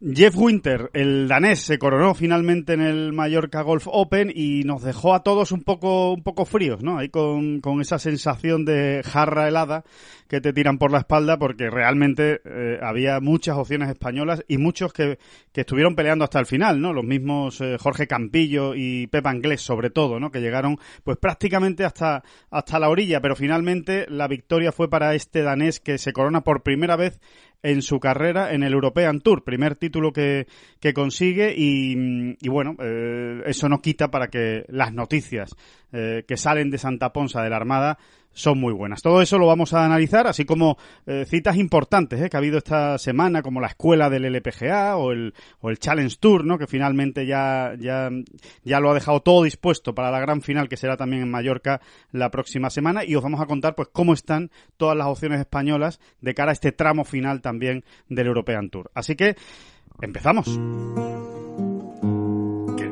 Jeff Winter, el danés, se coronó finalmente en el Mallorca Golf Open y nos dejó a todos un poco, un poco fríos, ¿no? Ahí con, con esa sensación de jarra helada que te tiran por la espalda porque realmente eh, había muchas opciones españolas y muchos que, que, estuvieron peleando hasta el final, ¿no? Los mismos eh, Jorge Campillo y Pepa Anglés sobre todo, ¿no? Que llegaron pues prácticamente hasta, hasta la orilla, pero finalmente la victoria fue para este danés que se corona por primera vez en su carrera en el European Tour, primer título que, que consigue y, bueno, eh, eso no quita para que las noticias eh, que salen de Santa Ponsa de la Armada son muy buenas. Todo eso lo vamos a analizar, así como eh, citas importantes eh, que ha habido esta semana, como la escuela del LPGA o el, o el Challenge Tour, ¿no? que finalmente ya, ya, ya lo ha dejado todo dispuesto para la gran final que será también en Mallorca la próxima semana y os vamos a contar pues cómo están todas las opciones españolas de cara a este tramo final también del European Tour. Así que empezamos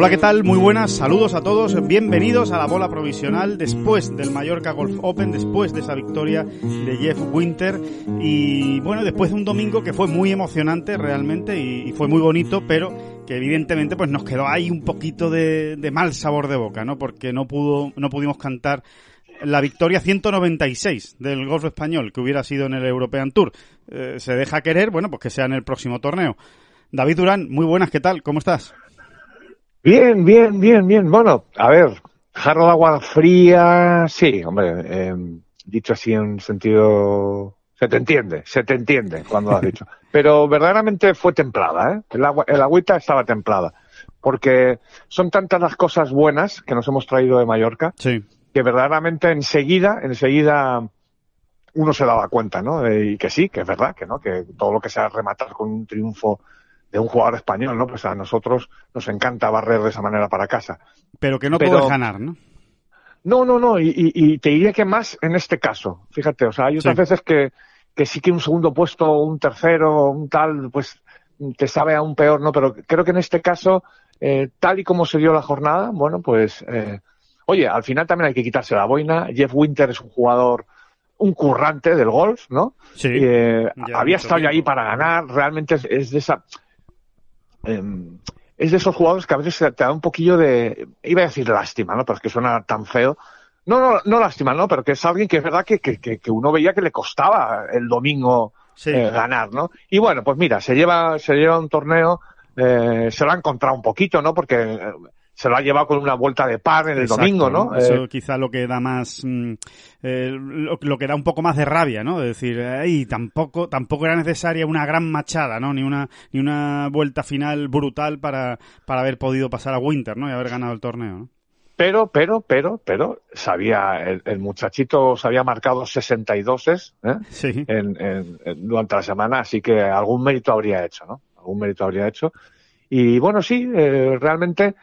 Hola, ¿qué tal? Muy buenas, saludos a todos, bienvenidos a la bola provisional después del Mallorca Golf Open, después de esa victoria de Jeff Winter y bueno, después de un domingo que fue muy emocionante realmente y, fue muy bonito, pero que evidentemente pues nos quedó ahí un poquito de, mal sabor de boca, ¿no? Porque no pudo, no pudimos cantar la victoria 196 del golf español que hubiera sido en el European Tour. Eh, se deja querer, bueno, pues que sea en el próximo torneo. David Durán, muy buenas, ¿qué tal? ¿Cómo estás? Bien, bien, bien, bien. Bueno, a ver, jarro de agua fría, sí, hombre, eh, dicho así en sentido... Se te entiende, se te entiende cuando lo has dicho. Pero verdaderamente fue templada, ¿eh? El, agua, el agüita estaba templada. Porque son tantas las cosas buenas que nos hemos traído de Mallorca sí. que verdaderamente enseguida, enseguida uno se daba cuenta, ¿no? Y que sí, que es verdad, que no, que todo lo que sea rematar con un triunfo de un jugador español, ¿no? Pues a nosotros nos encanta barrer de esa manera para casa. Pero que no puedes ganar, ¿no? No, no, no, y, y, te diría que más en este caso. Fíjate, o sea, hay otras veces que, que sí que un segundo puesto, un tercero, un tal, pues te sabe aún peor, ¿no? Pero creo que en este caso, eh, tal y como se dio la jornada, bueno, pues, eh, oye, al final también hay que quitarse la boina. Jeff Winter es un jugador, un currante del golf, ¿no? Sí. Eh, había estado ya ahí para ganar, realmente es, es de esa Em, es de esos jugadores que a veces te da un poquillo de, iba a decir lástima, ¿no? Pero es que suena tan feo. No, no, no lástima, ¿no? Pero que es alguien que es verdad que, que, que uno veía que le costaba el domingo eh, ganar, ¿no? Y bueno, pues mira, se lleva, se lleva un torneo, eh, se lo ha encontrado un poquito, ¿no? Porque se lo ha llevado con una vuelta de par en el domingo, ¿no? Eso eh, quizá lo que da más, mm, eh, lo, que da un poco más de rabia, ¿no? De decir, tampoco, tampoco era necesaria una gran machada, ¿no? Ni una, ni una vuelta final brutal para, para haber podido pasar a Winter, ¿no? Y haber ganado el torneo, ¿no? Pero, pero, pero, pero, sabía, el, muchachito se había marcado 62 ¿eh? sí. en, en, durante la semana, así que algún mérito habría hecho, ¿no? Algún mérito habría hecho. Y bueno, sí, eh, realmente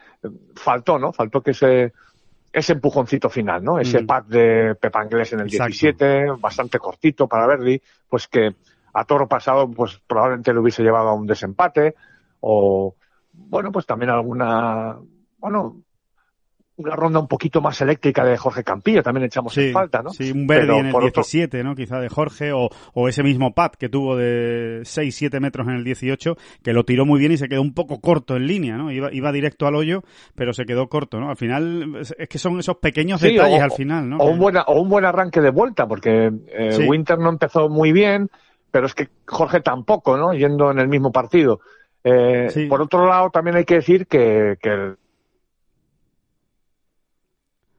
faltó, ¿no? Faltó que ese, ese empujoncito final, ¿no? Ese mm. pack de Pepa Anglés en el 17, bastante cortito para Verdi, pues que a toro pasado, pues probablemente le hubiese llevado a un desempate, o, bueno, pues también alguna, bueno, una ronda un poquito más eléctrica de Jorge Campillo, también echamos en falta, ¿no? Sí, un verde en el 17, ¿no? Quizá de Jorge, o, o ese mismo pat que tuvo de 6-7 metros en el 18, que lo tiró muy bien y se quedó un poco corto en línea, ¿no? Iba, iba directo al hoyo, pero se quedó corto, ¿no? Al final, es que son esos pequeños detalles al final, ¿no? O un, buen, o un buen arranque de vuelta, porque eh, Winter no empezó muy bien, pero es que Jorge tampoco, ¿no? Yendo en el mismo partido. Eh, Por otro lado, también hay que decir que, que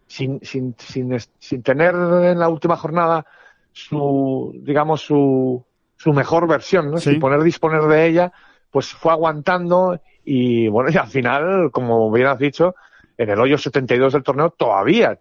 sin, sin, sin, sin tener en la última jornada su, digamos, su, su mejor versión, ¿no? Sin poder disponer de ella, pues fue aguantando y bueno, y al final, como bien has dicho, en el hoyo 72 del torneo todavía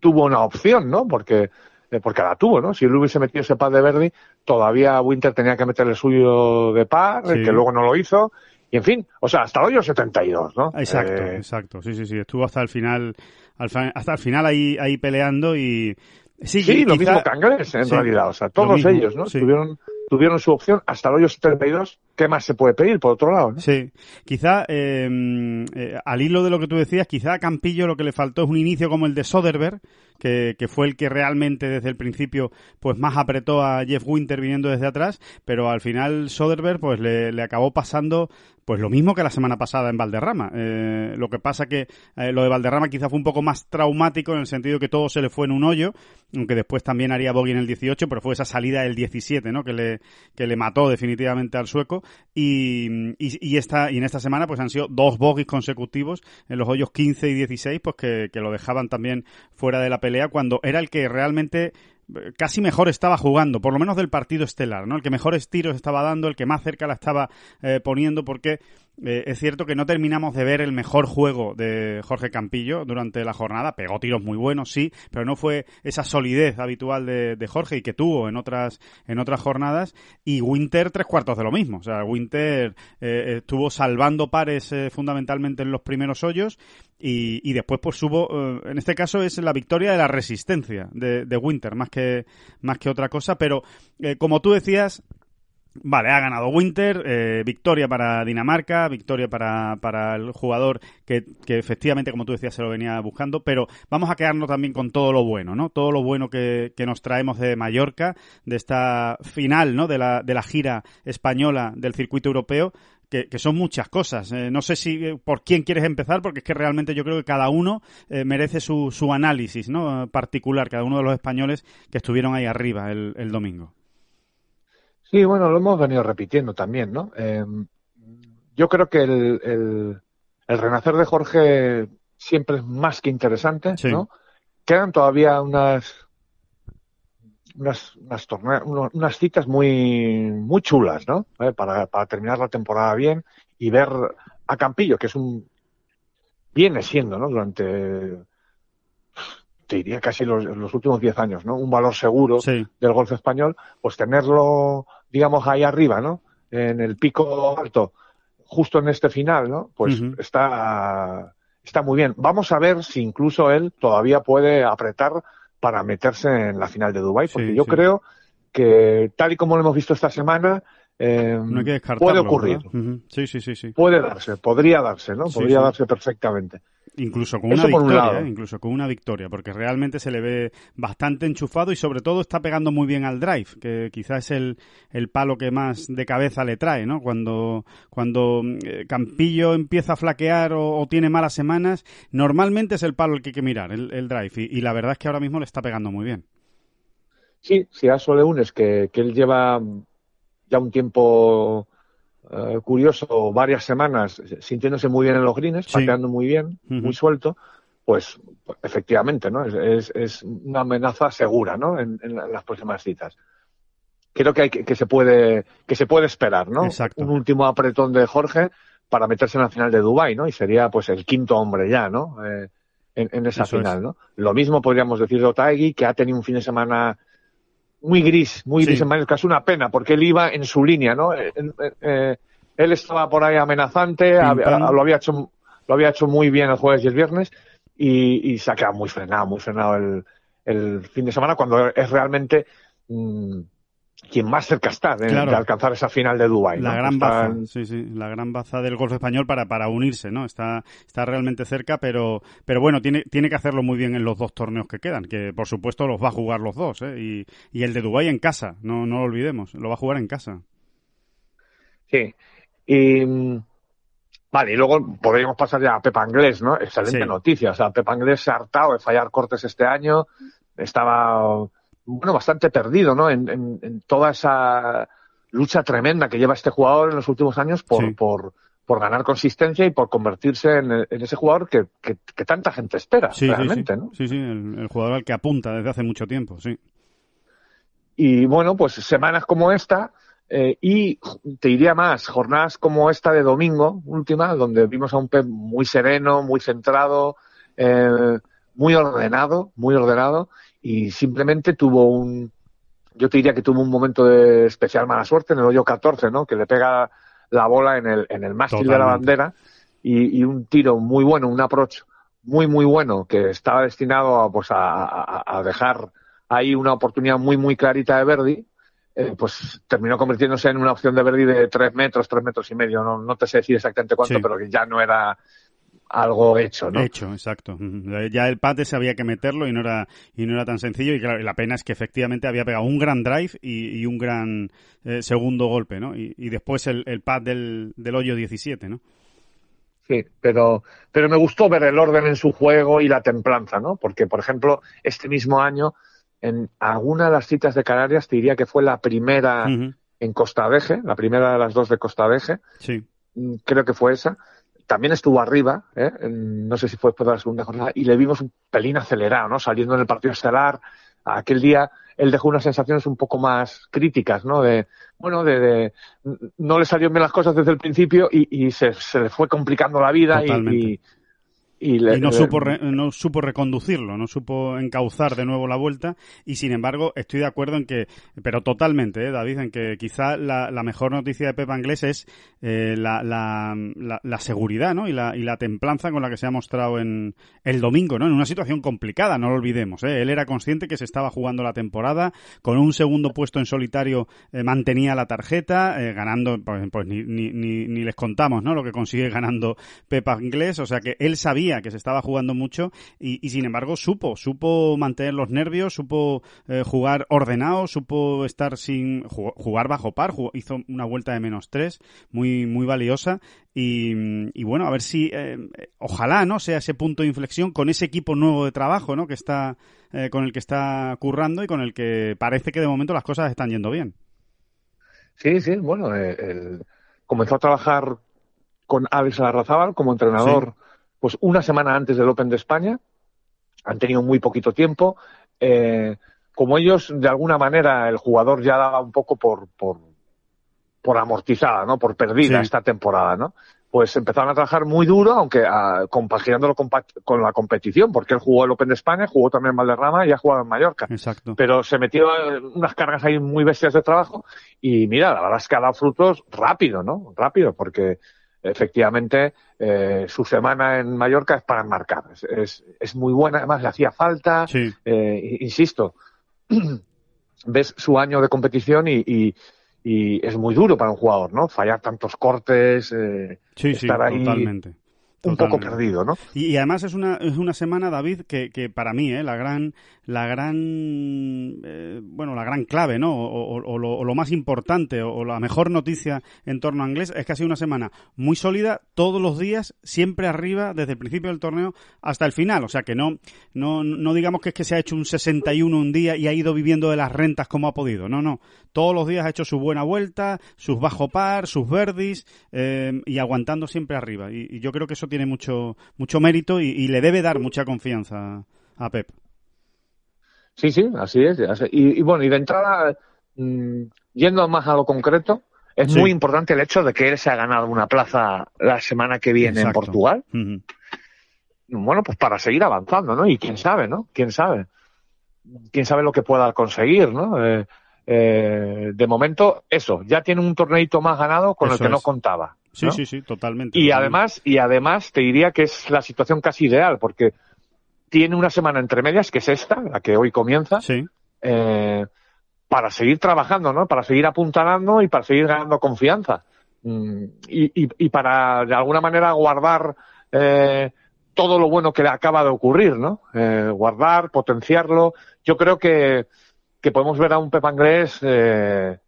tuvo una opción, ¿no? Porque, eh, porque la tuvo, ¿no? Si él hubiese metido ese par de Verdi, todavía Winter tenía que meter el suyo de par, que luego no lo hizo. Y en fin, o sea, hasta el hoyo 72, ¿no? Exacto, eh, exacto. Sí, sí, sí. Estuvo hasta el final hasta el final ahí, ahí peleando y... Sí, lo mismo Cangres, en realidad. O sea, todos ellos, ¿no? Tuvieron, tuvieron su opción hasta el hoyo 72. ¿Qué más se puede pedir, por otro lado? ¿no? Sí. Quizá, em, eh, al hilo de lo que tú decías, quizá a Campillo lo que le faltó es un inicio como el de Soderberg, que, que, fue el que realmente desde el principio pues más apretó a Jeff Winter viniendo desde atrás, pero al final Soderberg pues le, le acabó pasando pues lo mismo que la semana pasada en Valderrama. Eh, lo que pasa que eh, lo de Valderrama quizá fue un poco más traumático en el sentido que todo se le fue en un hoyo, aunque después también haría bogey en el 18, pero fue esa salida del 17, ¿no? Que le, que le mató definitivamente al sueco. Y, y, esta, y en esta semana pues han sido dos bogies consecutivos en los hoyos 15 y 16, pues que, que lo dejaban también fuera de la pelea cuando era el que realmente casi mejor estaba jugando, por lo menos del partido estelar, ¿no? El que mejores tiros estaba dando, el que más cerca la estaba eh, poniendo, porque eh, es cierto que no terminamos de ver el mejor juego de Jorge Campillo durante la jornada. Pegó tiros muy buenos, sí, pero no fue esa solidez habitual de, Jorge y que tuvo en otras, en otras jornadas. Y Winter tres cuartos de lo mismo. O sea, Winter eh, estuvo salvando pares fundamentalmente en los primeros hoyos y, después pues hubo, en este caso es la victoria de la resistencia de, de Winter más que, más que otra cosa. Pero como tú decías, Vale, ha ganado Winter, eh, victoria para Dinamarca, victoria para, para el jugador que, que, efectivamente, como tú decías, se lo venía buscando, pero vamos a quedarnos también con todo lo bueno, ¿no? Todo lo bueno que, que nos traemos de Mallorca, de esta final, ¿no? De la, de la gira española del circuito europeo, que, que, son muchas cosas. Eh, no sé si eh, por quién quieres empezar, porque es que realmente yo creo que cada uno eh, merece su, su análisis ¿no? particular, cada uno de los españoles que estuvieron ahí arriba el, el domingo. Sí, bueno, lo hemos venido repitiendo también, ¿no? Yo creo que el, el, el, renacer de Jorge siempre es más que interesante, ¿no? Quedan todavía unas unas, unas, unas citas muy, muy chulas, ¿no? ¿Eh? Para, para terminar la temporada bien y ver a Campillo, que es un, viene siendo, ¿no? Durante, te diría casi los, los últimos 10 años, ¿no? Un valor seguro del golf español, pues tenerlo digamos, ahí arriba, ¿no? En el pico alto, justo en este final, ¿no? Pues está, está muy bien. Vamos a ver si incluso él todavía puede apretar para meterse en la final de Dubai, porque yo creo que tal y como lo hemos visto esta semana, eh, puede ocurrir. Sí, sí, sí, sí. Puede darse, podría darse, ¿no? Podría darse perfectamente. Incluso con una victoria, ¿eh? incluso con una victoria, porque realmente se le ve bastante enchufado y sobre todo está pegando muy bien al drive, que quizás es el, el palo que más de cabeza le trae, ¿no? Cuando, cuando eh, Campillo empieza a flaquear o, tiene malas semanas, normalmente es el palo el que hay que mirar, el, el drive, y, la verdad es que ahora mismo le está pegando muy bien. Sí, si a eso le unes que, que él lleva ya un tiempo eh, curioso varias semanas sintiéndose muy bien en los greens, pateando muy bien, muy suelto, pues efectivamente, ¿no? Es, es, una amenaza segura, ¿no? En, las próximas citas. Creo que, hay que, se puede que se puede esperar, ¿no? Un último apretón de Jorge para meterse en la final de Dubai, ¿no? Y sería pues el quinto hombre ya, ¿no? Eh, en, esa final, ¿no? Lo mismo podríamos decir de Otaegui, que ha tenido un fin de semana muy gris, muy gris en varios casos, una pena, porque él iba en su línea, ¿no? Eh, eh, él estaba por ahí amenazante, lo había hecho lo había hecho muy bien el jueves y el viernes y, y se ha quedado muy frenado, muy frenado el, el fin de semana cuando es realmente mm, quien más cerca está de, alcanzar esa final de Dubai. La gran baza, sí, sí, la gran baza del golf español para, para unirse, ¿no? Está, está realmente cerca, pero, pero bueno, tiene, tiene que hacerlo muy bien en los dos torneos que quedan, que por supuesto los va a jugar los dos, ¿eh? Y, y el de Dubai en casa, no, no lo olvidemos, lo va a jugar en casa. Sí. Y, vale, y luego podríamos pasar ya a Pepa Anglés, ¿no? Excelente noticia. O sea, Pepa Anglés se ha hartado de fallar cortes este año. Estaba bueno, bastante perdido, ¿no? En, en, toda esa lucha tremenda que lleva este jugador en los últimos años por, por, por ganar consistencia y por convertirse en, ese jugador que, que, tanta gente espera, realmente, ¿no? Sí, sí, el, jugador al que apunta desde hace mucho tiempo, sí. Y bueno, pues semanas como esta, eh, y te diría más, jornadas como esta de domingo, última, donde vimos a un Pep muy sereno, muy centrado, eh, muy ordenado, muy ordenado, y simplemente tuvo un, yo te diría que tuvo un momento de especial mala suerte en el hoyo 14, ¿no? Que le pega la bola en el, en el mástil de la bandera y, y, un tiro muy bueno, un approach muy, muy bueno que estaba destinado a, pues a, a, dejar ahí una oportunidad muy, muy clarita de Verdi, eh, pues terminó convirtiéndose en una opción de Verdi de tres metros, tres metros y medio. No, no te sé decir exactamente cuánto, pero que ya no era algo hecho, ¿no? Hecho, exacto. Ya el pate se había que meterlo y no era y no era tan sencillo y claro, la pena es que efectivamente había pegado un gran drive y, un gran eh, segundo golpe, ¿no? Y, después el, el pad del, del hoyo 17, ¿no? Sí, pero, pero me gustó ver el orden en su juego y la templanza, ¿no? Porque, por ejemplo, este mismo año, en alguna de las citas de Canarias, te diría que fue la primera en Costa Deje, la primera de las dos de Costa Deje. Sí. Mm, creo que fue esa también estuvo arriba, ¿eh? no sé si fue después de la segunda jornada, y le vimos un pelín acelerado, ¿no? Saliendo en el partido estelar, aquel día él dejó unas sensaciones un poco más críticas, ¿no? De, bueno, de, no le salieron bien las cosas desde el principio y, se, se, le fue complicando la vida y, y, no, supo no supo reconducirlo, no supo encauzar de nuevo la vuelta y sin embargo estoy de acuerdo en que, pero totalmente, ¿eh, David, en que quizá la, mejor noticia de Pepa Anglés es eh, la, la, la, seguridad ¿no? y, la, y la templanza con la que se ha mostrado en el domingo, ¿no? en una situación complicada, no lo olvidemos. ¿eh? Él era consciente que se estaba jugando la temporada, con un segundo puesto en solitario eh, mantenía la tarjeta, eh, ganando, pues, pues ni, ni, ni, ni les contamos ¿no? lo que consigue ganando Pepa Anglés, o sea que él sabía que se estaba jugando mucho y, sin embargo supo, supo mantener los nervios, supo eh, jugar ordenado, supo estar sin jugar bajo par, hizo una vuelta de menos tres, muy, muy valiosa y, bueno, a ver si, eh, ojalá, ¿no? Sea ese punto de inflexión con ese equipo nuevo de trabajo, ¿no? Que está, eh, con el que está currando y con el que parece que de momento las cosas están yendo bien. Sí, sí, bueno, comenzó a trabajar con Alex Arrazábal como entrenador pues una semana antes del Open de España, han tenido muy poquito tiempo. Eh, como ellos, de alguna manera, el jugador ya daba un poco por, por, por amortizada, ¿no? Por perdida esta temporada, ¿no? Pues empezaron a trabajar muy duro, aunque ah, compaginándolo con, con, la competición, porque él jugó el Open de España, jugó también en Valderrama y ha jugado en Mallorca. Exacto. Pero se metió unas cargas ahí muy bestias de trabajo y mira, la verdad es que ha dado frutos rápido, ¿no? Rápido, porque efectivamente eh, su semana en Mallorca es para enmarcar. Es, es, muy buena, además le hacía falta. Eh, insisto, ves su año de competición y, y, y, es muy duro para un jugador, ¿no? Fallar tantos cortes, eh, estar ahí. Totalmente un poco perdido, ¿no? Y, además es una, es una semana, David, que, que para mí, ¿eh? la gran, la gran, eh, bueno, la gran clave, ¿no? O, lo, más importante, o, la mejor noticia en torno a inglés es que ha sido una semana muy sólida, todos los días, siempre arriba, desde el principio del torneo hasta el final. O sea que no, no, no digamos que es que se ha hecho un 61 un día y ha ido viviendo de las rentas como ha podido. No, no. Todos los días ha hecho su buena vuelta, sus bajo par, sus verdis, eh, y aguantando siempre arriba. Y, y yo creo que eso tiene mucho, mucho mérito y, le debe dar mucha confianza a Pep. Sí, sí, así es. Y, bueno, y de entrada, mm, yendo más a lo concreto, es muy importante el hecho de que él se ha ganado una plaza la semana que viene en Portugal. Bueno, pues para seguir avanzando, ¿no? Y quién sabe, ¿no? Quién sabe. Quién sabe lo que pueda conseguir, ¿no? Eh, eh, de momento, eso, ya tiene un torneito más ganado con el que no contaba. Sí, sí, sí, totalmente. Y además, y además te diría que es la situación casi ideal, porque tiene una semana entre medias, que es esta, la que hoy comienza. Sí. Eh, para seguir trabajando, ¿no? Para seguir apuntalando y para seguir ganando confianza. Mm, y, y, y, para, de alguna manera, guardar eh, todo lo bueno que le acaba de ocurrir, ¿no? Eh, guardar, potenciarlo. Yo creo que, que podemos ver a un Pep Anglés eh,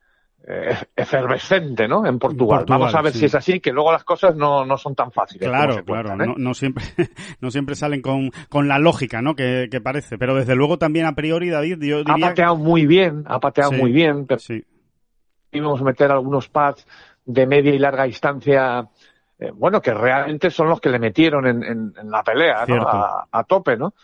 efervescente, ¿no? En Portugal. Portugal Vamos a ver sí. si es así, que luego las cosas no, no son tan fáciles. como Claro, se claro, cuentan, ¿eh? no, no siempre, no siempre salen con, con la lógica, ¿no? Que, que parece, pero desde luego también a priori, David, yo Ha pateado muy bien, ha pateado Sí. muy bien, pero Sí, íbamos a meter algunos pads de media y larga distancia, eh, bueno, que realmente son los que le metieron en, en- en la pelea. A, a tope, ¿no?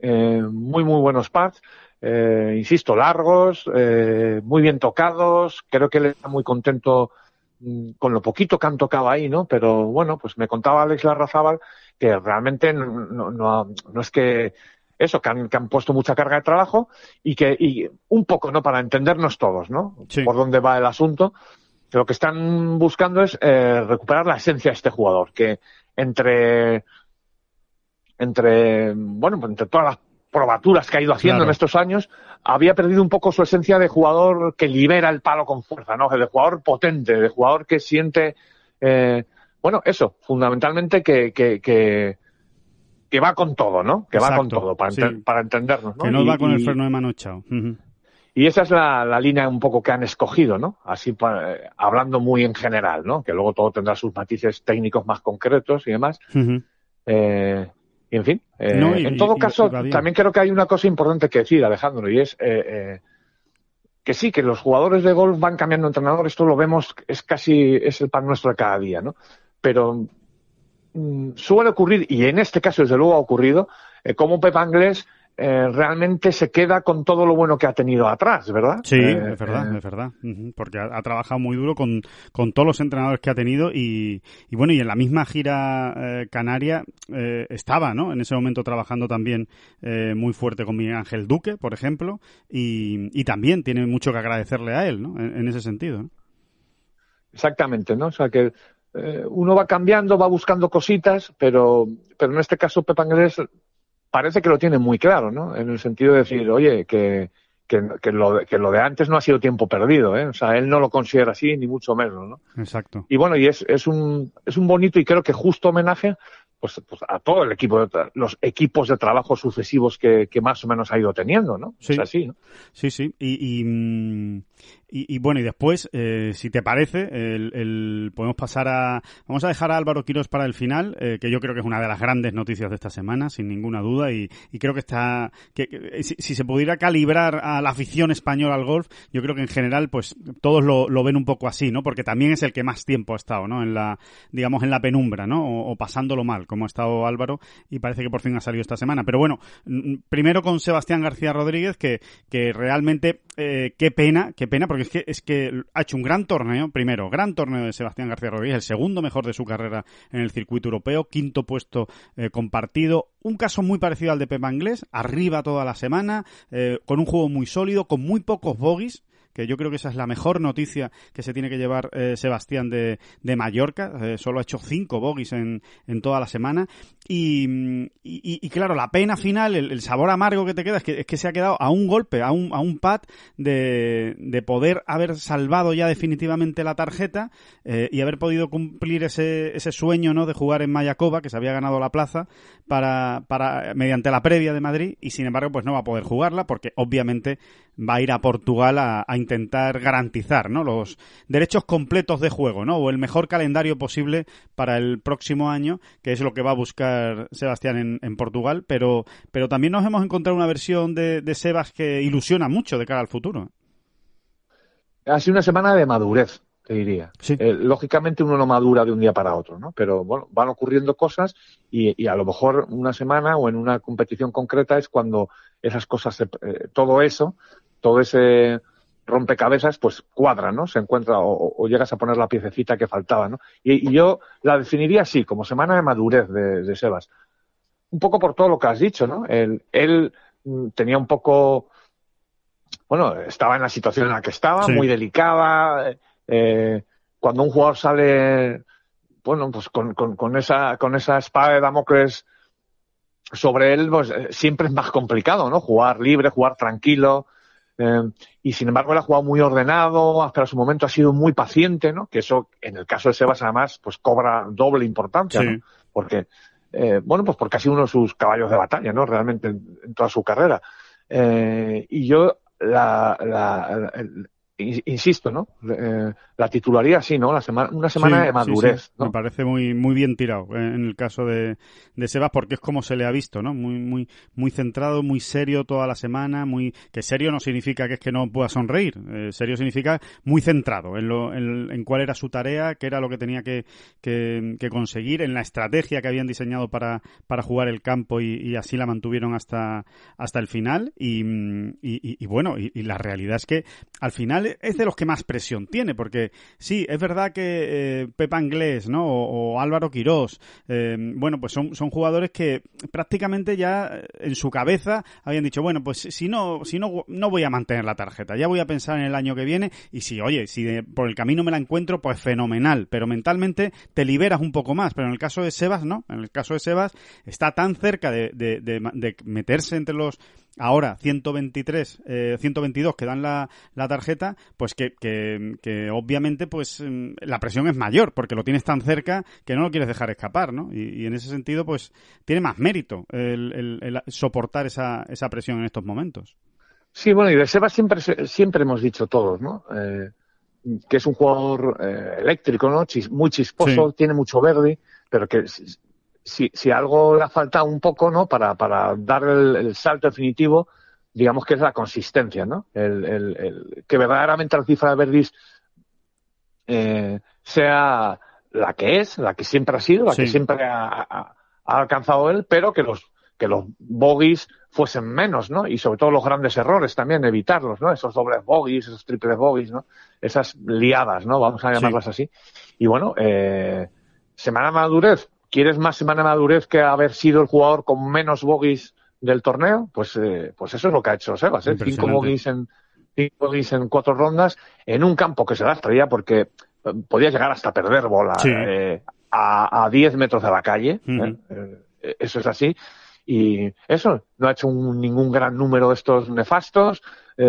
Eh, muy, muy buenos pads, eh, insisto, largos, eh, muy bien tocados, creo que él está muy contento mm, con lo poquito que han tocado ahí, ¿no? Pero bueno, pues me contaba Alex Larrazábal que realmente no, no, no- no es que eso, que han, que han puesto mucha carga de trabajo y que, y un poco, ¿no? Para entendernos todos, ¿no? Sí. Por dónde va el asunto. Lo que están buscando es eh, recuperar la esencia de este jugador, que entre, entre, bueno, pues entre todas las probaturas que ha ido haciendo Claro. en estos años, había perdido un poco su esencia de jugador que libera el palo con fuerza, ¿no? De jugador potente, de jugador que siente, eh, bueno, eso, fundamentalmente que, que, que, que va con todo, ¿no? Que va con todo, para, sí. para entendernos, ¿no? que no Y- va con el freno de mano echado. Y esa es la, la línea un poco que han escogido, ¿no? Así pa- eh, hablando muy en general, ¿no? Que luego todo tendrá sus matices técnicos más concretos y demás. Eh, y en fin, eh, No, y- en todo y- caso, también creo que hay una cosa importante que decir, Alejandro, y es eh, eh, que sí, que los jugadores de golf van cambiando de entrenador, esto lo vemos, es casi, es el pan nuestro de cada día, ¿no? Pero mm, suele ocurrir, y en este caso desde luego ha ocurrido, como Pep Anglés eh, realmente se queda con todo lo bueno que ha tenido atrás, ¿verdad? Sí, Eh, es verdad, eh, es verdad. Porque ha, ha trabajado muy duro con, con todos los entrenadores que ha tenido y, y bueno, y en la misma gira eh, canaria eh, estaba, ¿no? En ese momento trabajando también eh, muy fuerte con Miguel Ángel Duque, por ejemplo, y, y también tiene mucho que agradecerle a él, ¿no? En, en ese sentido. ¿no? Exactamente, ¿no? O sea que uno va cambiando, va buscando cositas, pero, pero en este caso Pep Anglés parece que lo tiene muy claro, ¿no? En el sentido de decir, oye, que, que, que lo, de- que lo de antes no ha sido tiempo perdido, ¿eh? O sea, él no lo considera así, ni mucho menos, ¿no? Exacto. Y bueno, y es, es un, es un bonito y creo que justo homenaje pues, pues a todo el equipo, los equipos de trabajo sucesivos que, que más o menos ha ido teniendo, ¿no? Sí. Es así, ¿no? Sí, sí. Y, y, mm, y- y bueno, y después, eh, si te parece, el, el- podemos pasar a... Vamos a dejar a Álvaro Quiros para el final, eh, que yo creo que es una de las grandes noticias de esta semana, sin ninguna duda, y, y creo que está... Que, que si, si se pudiera calibrar a la afición española al golf, yo creo que en general, pues todos lo, lo ven un poco así, ¿no? Porque también es el que más tiempo ha estado, ¿no? En la, digamos, en la penumbra, ¿no? O, o pasándolo mal, como ha estado Álvaro, y parece que por fin ha salido esta semana. Pero bueno, primero con Sebastián García Rodríguez, que, que realmente, eh, qué pena, qué pena, porque es que, es que ha hecho un gran torneo, primero, gran torneo de Sebastián García Rodríguez, el segundo mejor de su carrera en el circuito europeo, quinto puesto eh, compartido, un caso muy parecido al de Pepa Inglés, arriba toda la semana, eh, con un juego muy sólido, con muy pocos bogies, que yo creo que esa es la mejor noticia que se tiene que llevar eh, Sebastián de, de Mallorca. Eh, solo ha hecho cinco bogies en, en toda la semana. Y, y, claro, la pena final, el, sabor amargo que te queda es que, es que se ha quedado a un golpe, a un, a un pad de, de poder haber salvado ya definitivamente la tarjeta eh, y haber podido cumplir ese, ese sueño ¿no? de jugar en Mayacoba, que se había ganado la plaza, para, para, mediante la previa de Madrid, y sin embargo, pues no va a poder jugarla, porque obviamente va a ir a Portugal a, a intentar garantizar ¿no? los derechos completos de juego, ¿no? O el mejor calendario posible para el próximo año, que es lo que va a buscar Sebastián en, en Portugal, pero, pero también nos hemos encontrado una versión de, de Sebas que ilusiona mucho de cara al futuro. Ha sido una semana de madurez, te diría. Sí. Eh, lógicamente uno no madura de un día para otro, ¿no? Pero bueno, van ocurriendo cosas y, y a lo mejor una semana o en una competición concreta es cuando esas cosas, se, eh, todo eso, todo ese rompecabezas, pues cuadra, ¿no? Se encuentra o, o, llegas a poner la piececita que faltaba, ¿no? Y, y, yo la definiría así, como semana de madurez de, de Sebas. Un poco por todo lo que has dicho, ¿no? Él, él mm, tenía un poco, bueno, estaba en la situación en la que estaba, sí. muy delicada. Eh, cuando un jugador sale, bueno, pues con, con, con, esa, con esa espada de Damocles sobre él, pues siempre es más complicado, ¿no? Jugar libre, jugar tranquilo. Eh, y sin embargo, él ha jugado muy ordenado, hasta su momento ha sido muy paciente, ¿no? Que eso, en el caso de Sebas, además, pues cobra doble importancia, ¿no? Porque, eh, bueno, pues porque ha sido uno de sus caballos de batalla, ¿no? Realmente en, toda su carrera. Eh, y yo, la, la, insisto, ¿no? Eh, la titularía sí, ¿no? La semana, una semana de madurez. Me parece muy, muy bien tirado eh, en el caso de, de Sebas porque es como se le ha visto, ¿no? Muy, muy, muy centrado, muy serio toda la semana, muy, que serio no significa que es que no pueda sonreír, eh, serio significa muy centrado en, lo, en, cuál era su tarea, qué era lo que tenía que, que, conseguir, en la estrategia que habían diseñado para, para jugar el campo y, así la mantuvieron hasta, hasta el final y, y, bueno, y la realidad es que al final es de los que más presión tiene, porque sí, es verdad que eh, Pepa Inglés, ¿no? O, Álvaro Quirós, eh, bueno, pues son, son jugadores que prácticamente ya eh, en su cabeza habían dicho, bueno, pues si no, si no, no voy a mantener la tarjeta, ya voy a pensar en el año que viene y si, oye, si por el camino me la encuentro, pues fenomenal, pero mentalmente te liberas un poco más, pero en el caso de Sebas, ¿no? En el caso de Sebas está tan cerca de, de, de meterse entre los ahora 123, eh, 122 que dan la, la tarjeta, pues que, que, obviamente pues mm, la presión es mayor porque lo tienes tan cerca que no lo quieres dejar escapar, ¿no? Y, en ese sentido pues tiene más mérito el, soportar esa, esa presión en estos momentos. Sí, bueno, y de Seba siempre, siempre hemos dicho todos, ¿no? Eh, que es un jugador eh, eléctrico, ¿no? muy chisposo, tiene mucho verde, pero que si, si algo le falta un poco, ¿no? Para, para dar el, salto definitivo, digamos que es la consistencia, ¿no? El, el, que verdaderamente la cifra de Verdis eh, sea la que es, la que siempre ha sido, la que siempre ha, alcanzado él, pero que los que los bogies fuesen menos, ¿no? Y sobre todo los grandes errores también, evitarlos, ¿no? Esos dobles bogies, esos triples bogies, ¿no? Esas liadas, ¿no? Vamos a llamarlas así. Y bueno, eh, semana madurez, ¿Quieres más semana de madurez que haber sido el jugador con menos bogies del torneo? Pues, eh, pues eso es lo que ha hecho Sebas, ¿eh? Cinco bogies en, cinco en cuatro rondas en un campo que se traía porque eh, podía llegar hasta perder bola eh, a, a 10 metros de la calle. eso es así. Y eso, no ha hecho ningún gran número de estos nefastos.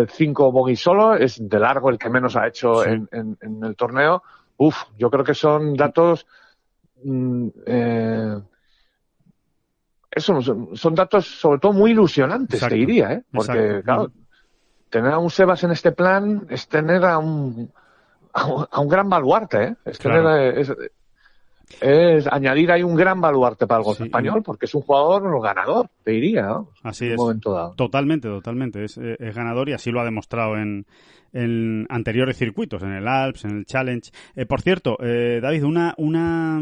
cinco bogies solo, es de largo el que menos ha hecho en, en, el torneo. Uf, yo creo que son datos eh, eso son, datos sobre todo muy ilusionantes, te diría, ¿eh? Porque, claro, tener a un Sebas en este plan es tener a un, a un, gran baluarte, ¿eh? Es tener, es, añadir ahí un gran baluarte para el golf español, porque es un jugador ganador, te diría, Así es. Totalmente, totalmente. Es, es, ganador y así lo ha demostrado en, en anteriores circuitos, en el Alps, en el Challenge. Eh, por cierto, eh, David, una, una,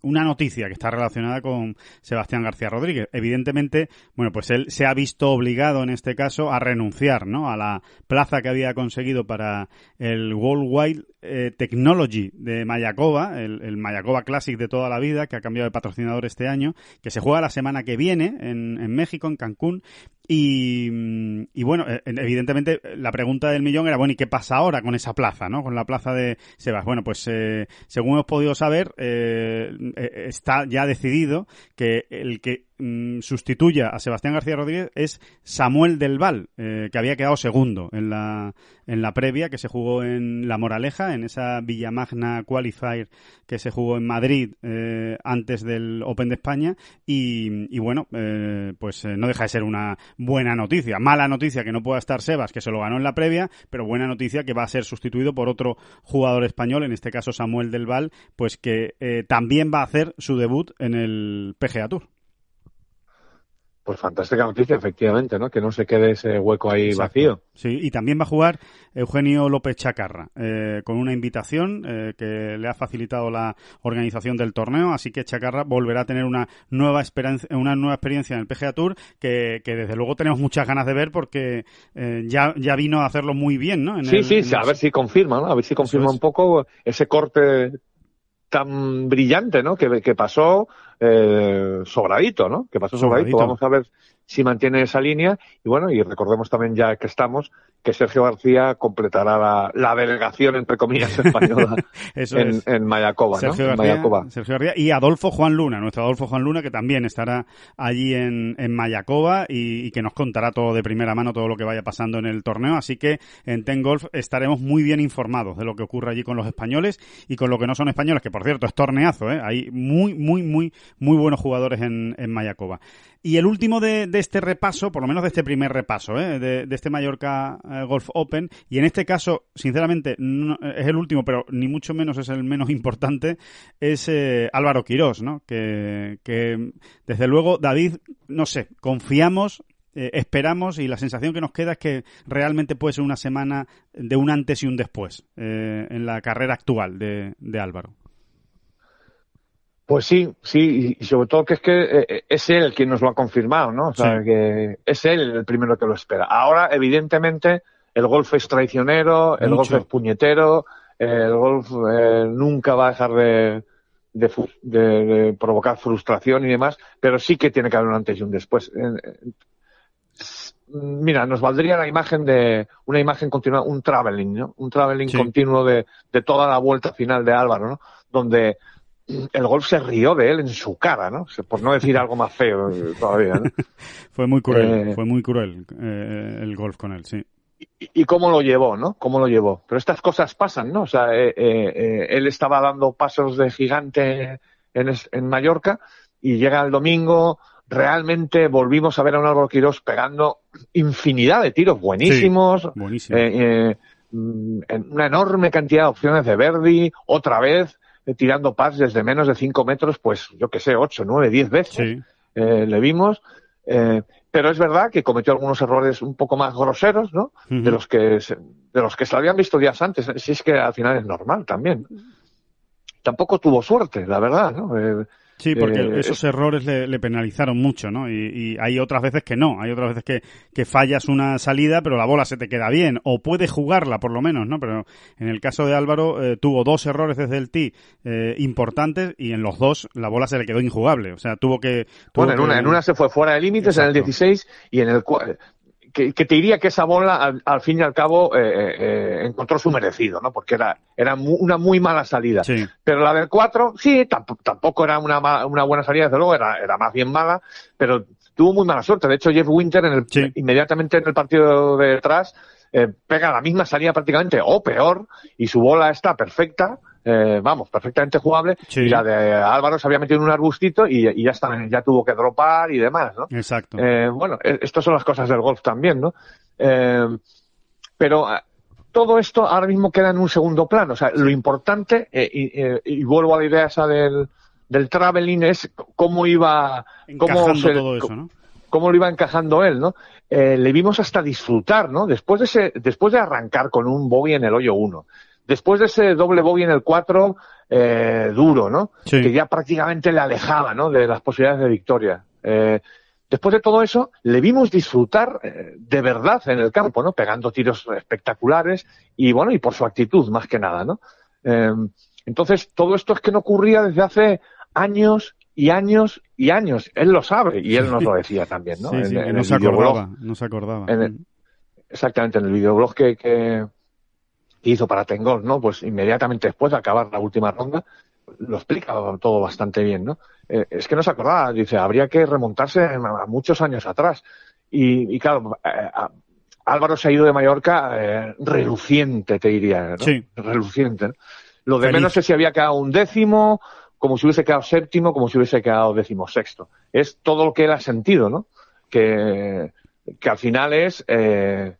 una noticia que está relacionada con Sebastián García Rodríguez. Evidentemente, bueno, pues él se ha visto obligado en este caso a renunciar, ¿no? A la plaza que había conseguido para el Worldwide eh, Technology de Mayakoba, el, el Mayakoba Classic de toda la vida, que ha cambiado de patrocinador este año, que se juega la semana que viene en, en México, en Cancún, y, y, bueno, eh, evidentemente la pregunta del millón era, bueno, ¿y qué pasa ahora con esa plaza, no? Con la plaza de Sebas. Bueno, pues eh, según hemos podido saber, eh, está ya decidido que el que Mm, sustituya a Sebastián García Rodríguez es Samuel Del Val, eh, que había quedado segundo en la, en la previa que se jugó en La Moraleja, en esa Villamagna Qualifier que se jugó en Madrid eh, antes del Open de España. Y, bueno, eh, pues no deja de ser una buena noticia. Mala noticia que no pueda estar Sebas, que se lo ganó en la previa, pero buena noticia que va a ser sustituido por otro jugador español, en este caso Samuel Del Val, pues que también va a hacer su debut en el PGA Tour. Pues fantástica noticia, efectivamente, ¿no? Que no se quede ese hueco ahí vacío. Sí, y también va a jugar Eugenio López Chacarra, eh, con una invitación eh, que le ha facilitado la organización del torneo, así que Chacarra volverá a tener una nueva experiencia, una nueva experiencia en el PGA Tour que, que desde luego tenemos muchas ganas de ver porque eh, ya, ya vino a hacerlo muy bien, ¿no? sí, sí, a ver si confirma, ¿no? A ver si confirma un poco ese corte tan brillante, ¿no? Que, que pasó eh, sobradito, ¿no? Que pasó sobradito. Vamos a ver si mantiene esa línea. Y bueno, y recordemos también ya que estamos, que Sergio García completará la, la delegación, entre comillas, española Eso en, es. en Mayacoba, Sergio, García, Mayacoba. Sergio García y Adolfo Juan Luna, nuestro Adolfo Juan Luna, que también estará allí en, en Mayacoba y, y que nos contará todo de primera mano, todo lo que vaya pasando en el torneo. Así que en Ten Golf estaremos muy bien informados de lo que ocurre allí con los españoles y con lo que no son españoles, que por cierto es torneazo, ¿eh? hay muy, muy, muy, muy buenos jugadores en, en Mayacoba. Y el último de, este repaso, por lo menos de este primer repaso, ¿eh? de, este Mallorca eh, Golf Open, y en este caso, sinceramente, es el último, pero ni mucho menos es el menos importante, es eh, Álvaro Quirós, ¿no? Que, que, desde luego, David, no sé, confiamos, eh, esperamos y la sensación que nos queda es que realmente puede ser una semana de un antes y un después eh, en la carrera actual de Álvaro. Pues sí, sí, y sobre todo que es que eh, es él quien nos lo ha confirmado, ¿no? O sea, Sí. que es él el primero que lo espera. Ahora, evidentemente, el golf es traicionero, el Mucho. golf es puñetero, el golf eh, nunca va a dejar de, de, de- de provocar frustración y demás, pero sí que tiene que haber un antes y un después. Eh, eh, Mira, nos valdría la imagen de una imagen continua, un traveling, ¿no? Un traveling Sí. continuo de, de toda la vuelta final de Álvaro, ¿no? Donde el golf se rió de él en su cara, ¿no? Por no decir algo más feo todavía, ¿no? Fue muy cruel, Eh, fue muy cruel eh, el golf con él, sí. y, y cómo lo llevó, ¿no? Cómo lo llevó. Pero estas cosas pasan, ¿no? O sea, eh, eh, eh, él estaba dando pasos de gigante en, Mallorca y llega el domingo, realmente volvimos a ver a un Álvaro Quirós pegando infinidad de tiros buenísimos, Buenísimo. mm, una enorme cantidad de opciones de Verdi, otra vez tirando pads desde menos de 5 metros, pues yo que sé, 8, 9, 10 veces sí, eh, le vimos. eh, pero es verdad que cometió algunos errores un poco más groseros, ¿no? De los que se, de los que se habían visto días antes. Si es que al final es normal también. Tampoco tuvo suerte, la verdad, ¿no? Eh, Sí, porque Eh, esos errores le, le penalizaron mucho, ¿no? Y, y hay otras veces que no, hay otras veces que, que fallas una salida, pero la bola se te queda bien, o puedes jugarla por lo menos, ¿no? Pero en el caso de Álvaro eh, tuvo dos errores desde el tee eh, importantes y en los dos la bola se le quedó injugable, o sea, tuvo que... tuvo bueno, en que- una, en una se fue fuera de límites en el Exacto. 16 y en el que, que te diría que esa bola al, al fin y al cabo eh, eh, eh, encontró su merecido, ¿no? Porque era, era mu- una muy mala salida. Sí, Pero la del 4, sí, tamp- tampoco era una, una buena salida, desde luego, era, era más bien mala, pero tuvo muy mala suerte. De hecho, Jeff Winter, en el, Sí. inmediatamente en el partido de detrás, eh, pega la misma salida prácticamente, o peor, y su bola está perfecta, eh, vamos, perfectamente jugable, Sí. y la de Álvaro se había metido en un arbustito y, y ya está, ya tuvo que dropar y demás, ¿no? exacto. Eh, bueno, eh, estas son las cosas del golf también, ¿no? Eh, pero todo esto ahora mismo queda en un segundo plano. O sea, lo importante, y, y vuelvo a la idea esa del, del traveling, es cómo iba, cómo, Encajando se- todo eso, ¿no? cómo lo iba encajando él, ¿no? Eh, le vimos hasta disfrutar, ¿no? Después de ese, después de arrancar con un bogey en el hoyo 1, después de ese doble bogey en el 4, eh, duro, ¿no? Sí. Que ya prácticamente le alejaba, ¿no? De las posibilidades de victoria. Eh, después de todo eso, le vimos disfrutar eh, de verdad en el campo, ¿no? Pegando tiros espectaculares y bueno, y por su actitud más que nada, ¿no? Eh, entonces, todo esto es que no ocurría desde hace años y años y años. Él lo sabe y él nos lo decía también, ¿no? Sí, En- sí, en que el no se acordaba, no se acordaba. Exactamente, en el videoblog que, que hizo para Tengol, ¿no? Pues inmediatamente después de acabar la última ronda, lo explica todo bastante bien, ¿no? Eh, es que no se acordaba, dice, habría que remontarse a, muchos años atrás. Y, y claro, eh, Álvaro se ha ido de Mallorca eh, reluciente, te diría, ¿no? Sí. Reluciente. ¿no? Lo de Feliz. menos es si había quedado un décimo, como si hubiese quedado séptimo, como si hubiese quedado décimo sexto. Es todo lo que él ha sentido, ¿no? Que, que al final es, eh,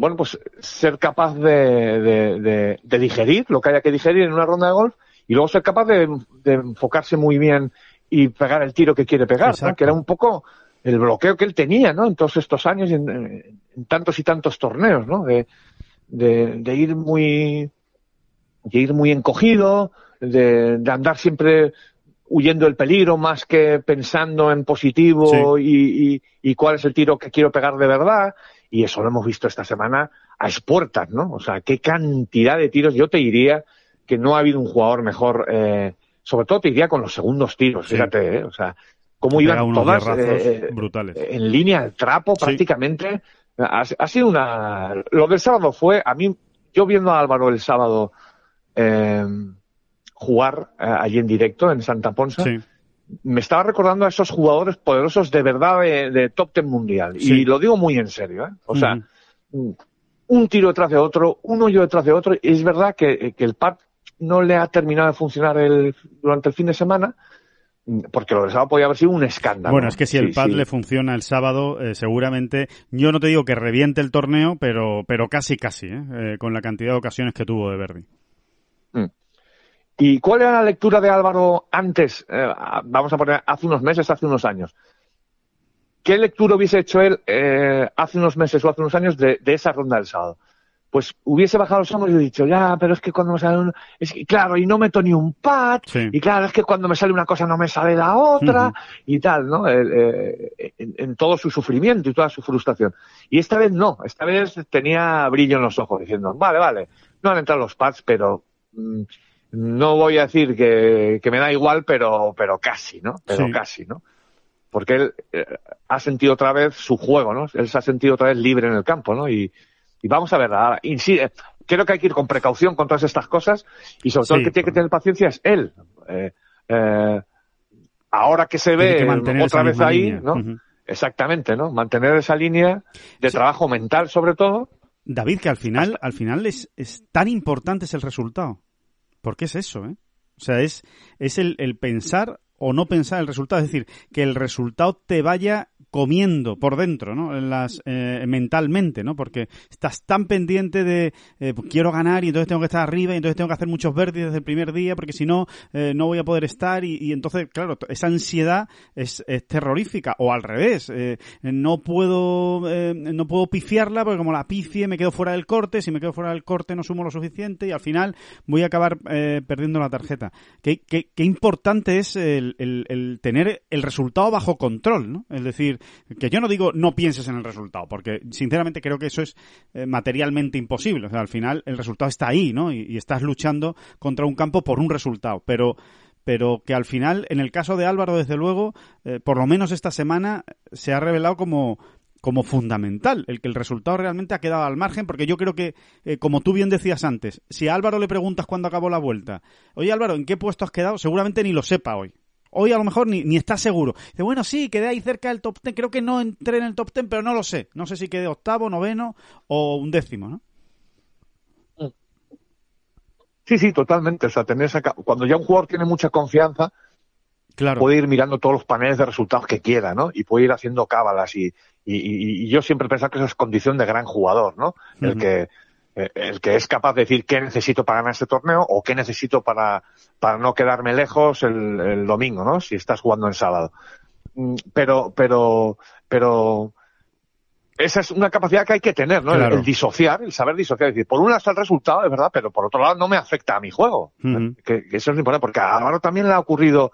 bueno, pues ser capaz de, de, de- de digerir lo que haya que digerir en una ronda de golf y luego ser capaz de, enfocarse muy bien y pegar el tiro que quiere pegar, que era un poco el bloqueo que él tenía, ¿no? En todos estos años y en, en tantos y tantos torneos, ¿no? De, ir muy, de ir muy encogido, de, de andar siempre huyendo del peligro más que pensando en positivo y, y, y cuál es el tiro que quiero pegar de verdad. Y eso lo hemos visto esta semana a expuertas, ¿no? O sea, qué cantidad de tiros. Yo te diría que no ha habido un jugador mejor, eh, sobre todo te diría con los segundos tiros, Sí. fíjate, ¿eh? O sea, cómo iban todas eh, brutales. en línea al trapo Sí. prácticamente. Ha, ha sido una... Lo del sábado fue, a mí, yo viendo a Álvaro el sábado eh, jugar eh, allí en directo en Santa Ponsa, Sí. Me estaba recordando a esos jugadores poderosos de verdad de, de top ten mundial. Sí. Y lo digo muy en serio, ¿eh? O sea, un tiro detrás de otro, un hoyo detrás de otro. Y es verdad que, que el pad no le ha terminado de funcionar el, durante el fin de semana, porque lo del sábado podía haber sido un escándalo. Bueno, es que si el Sí, pad sí. le funciona el sábado, eh, seguramente, yo no te digo que reviente el torneo, pero, pero casi, casi, ¿eh? Eh, con la cantidad de ocasiones que tuvo de Verdi. ¿Y cuál era la lectura de Álvaro antes? eh, vamos a poner hace unos meses, hace unos años. ¿Qué lectura hubiese hecho él eh, hace unos meses o hace unos años de, de esa ronda del sábado? Pues hubiese bajado los hombros y dicho, ya, pero es que cuando me sale un... Es que, claro, y no meto ni un pad, Sí. y claro, es que cuando me sale una cosa no me sale la otra, y tal, ¿no? El, eh, en, en todo su sufrimiento y toda su frustración. Y esta vez no, esta vez tenía brillo en los ojos, diciendo, vale, vale, no han entrado los pads, pero mm, no voy a decir que, que me da igual, pero, pero casi, ¿no? Pero Sí. casi, ¿no? Porque él eh, ha sentido otra vez su juego, ¿no? Él se ha sentido otra vez libre en el campo, ¿no? Y, y vamos a ver, ahora, creo que hay que ir con precaución con todas estas cosas y sobre todo Sí, el que tiene que tener paciencia es él. Eh, eh, ahora que se ve que otra vez ahí, línea. ¿no? Exactamente, ¿no? Mantener esa línea de trabajo mental sobre todo. David, que al final, al final es, es tan importante es el resultado. Porque es eso, ¿eh? O sea, es, es el, el pensar o no pensar el resultado. Es decir, que el resultado te vaya comiendo por dentro, ¿no? Las, eh, mentalmente, ¿no? Porque estás tan pendiente de eh, pues quiero ganar y entonces tengo que estar arriba y entonces tengo que hacer muchos verdes desde el primer día porque si no, eh, no voy a poder estar y, y entonces, claro, esa ansiedad es, es terrorífica. O al revés, eh, no puedo, eh, no puedo pifiarla porque como la pifie me quedo fuera del corte, si me quedo fuera del corte no sumo lo suficiente y al final voy a acabar eh, perdiendo la tarjeta. Qué, qué, qué importante es el, el- el tener el resultado bajo control, ¿no? Es decir, que yo no digo no pienses en el resultado, porque sinceramente creo que eso es eh, materialmente imposible. Al final el resultado está ahí, ¿no? Y, y estás luchando contra un campo por un resultado, pero pero que al final, en el caso de Álvaro, desde luego, eh, por lo menos esta semana se ha revelado como como fundamental, el que el resultado realmente ha quedado al margen, porque yo creo que, eh, como tú bien decías antes, si a Álvaro le preguntas cuándo acabó la vuelta, oye Álvaro, ¿en qué puesto has quedado? Seguramente ni lo sepa hoy. Hoy a lo mejor ni, ni está seguro. Dice, bueno, sí, quedé ahí cerca del top ten. Creo que no entré en el top ten, pero no lo sé. No sé si quedé octavo, noveno o un décimo, ¿no? Sí, sí, totalmente. O sea, tener esa cuando ya un jugador tiene mucha confianza, Claro. puede ir mirando todos los paneles de resultados que quiera, ¿no? Y puede ir haciendo cábalas y, y, y- y yo siempre he pensado que eso es condición de gran jugador, ¿no? El que el que es capaz de decir qué necesito para ganar este torneo o qué necesito para, para no quedarme lejos el, el domingo, ¿no? Si estás jugando en sábado. Mm, Pero, pero, pero esa es una capacidad que hay que tener, ¿no? El- Claro. El, disociar, el saber disociar. Es decir, por un lado está el resultado, es verdad, pero por otro lado no me afecta a mi juego. Que eso es importante, porque a Álvaro también le ha ocurrido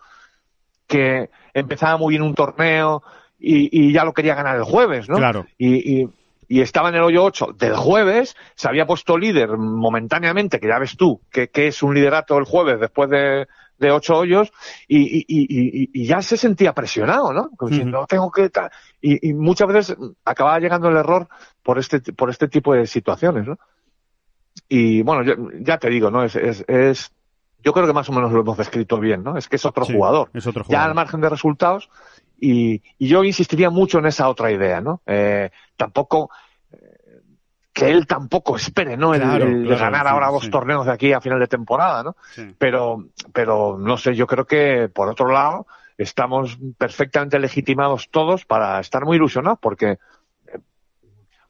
que empezaba muy bien un torneo y, y ya lo quería ganar el jueves, ¿no? Claro. Y, y, y estaba en el hoyo 8 del jueves, se había puesto líder momentáneamente, que ya ves tú, que, que es un liderato el jueves después de, de ocho hoyos, y, y, y, y- ya se sentía presionado, ¿no? Como diciendo, Ujú. tengo que... ta-". Y, muchas veces acababa llegando el error por este, por este tipo de situaciones, ¿no? Y bueno, yo- ya te digo, ¿no? Es, es, es, yo creo que más o menos lo hemos descrito bien, ¿no? Es que es otro Sí, jugador Es otro ya jugador. al margen de resultados y, y yo insistiría mucho en esa otra idea, ¿no? Eh, tampoco eh, que él tampoco espere, ¿no? El, Claro, el de claro, ganar sí, ahora dos sí. torneos de aquí a final de temporada, ¿no? Sí. Pero, pero no sé, yo creo que por otro lado estamos perfectamente legitimados todos para estar muy ilusionados porque,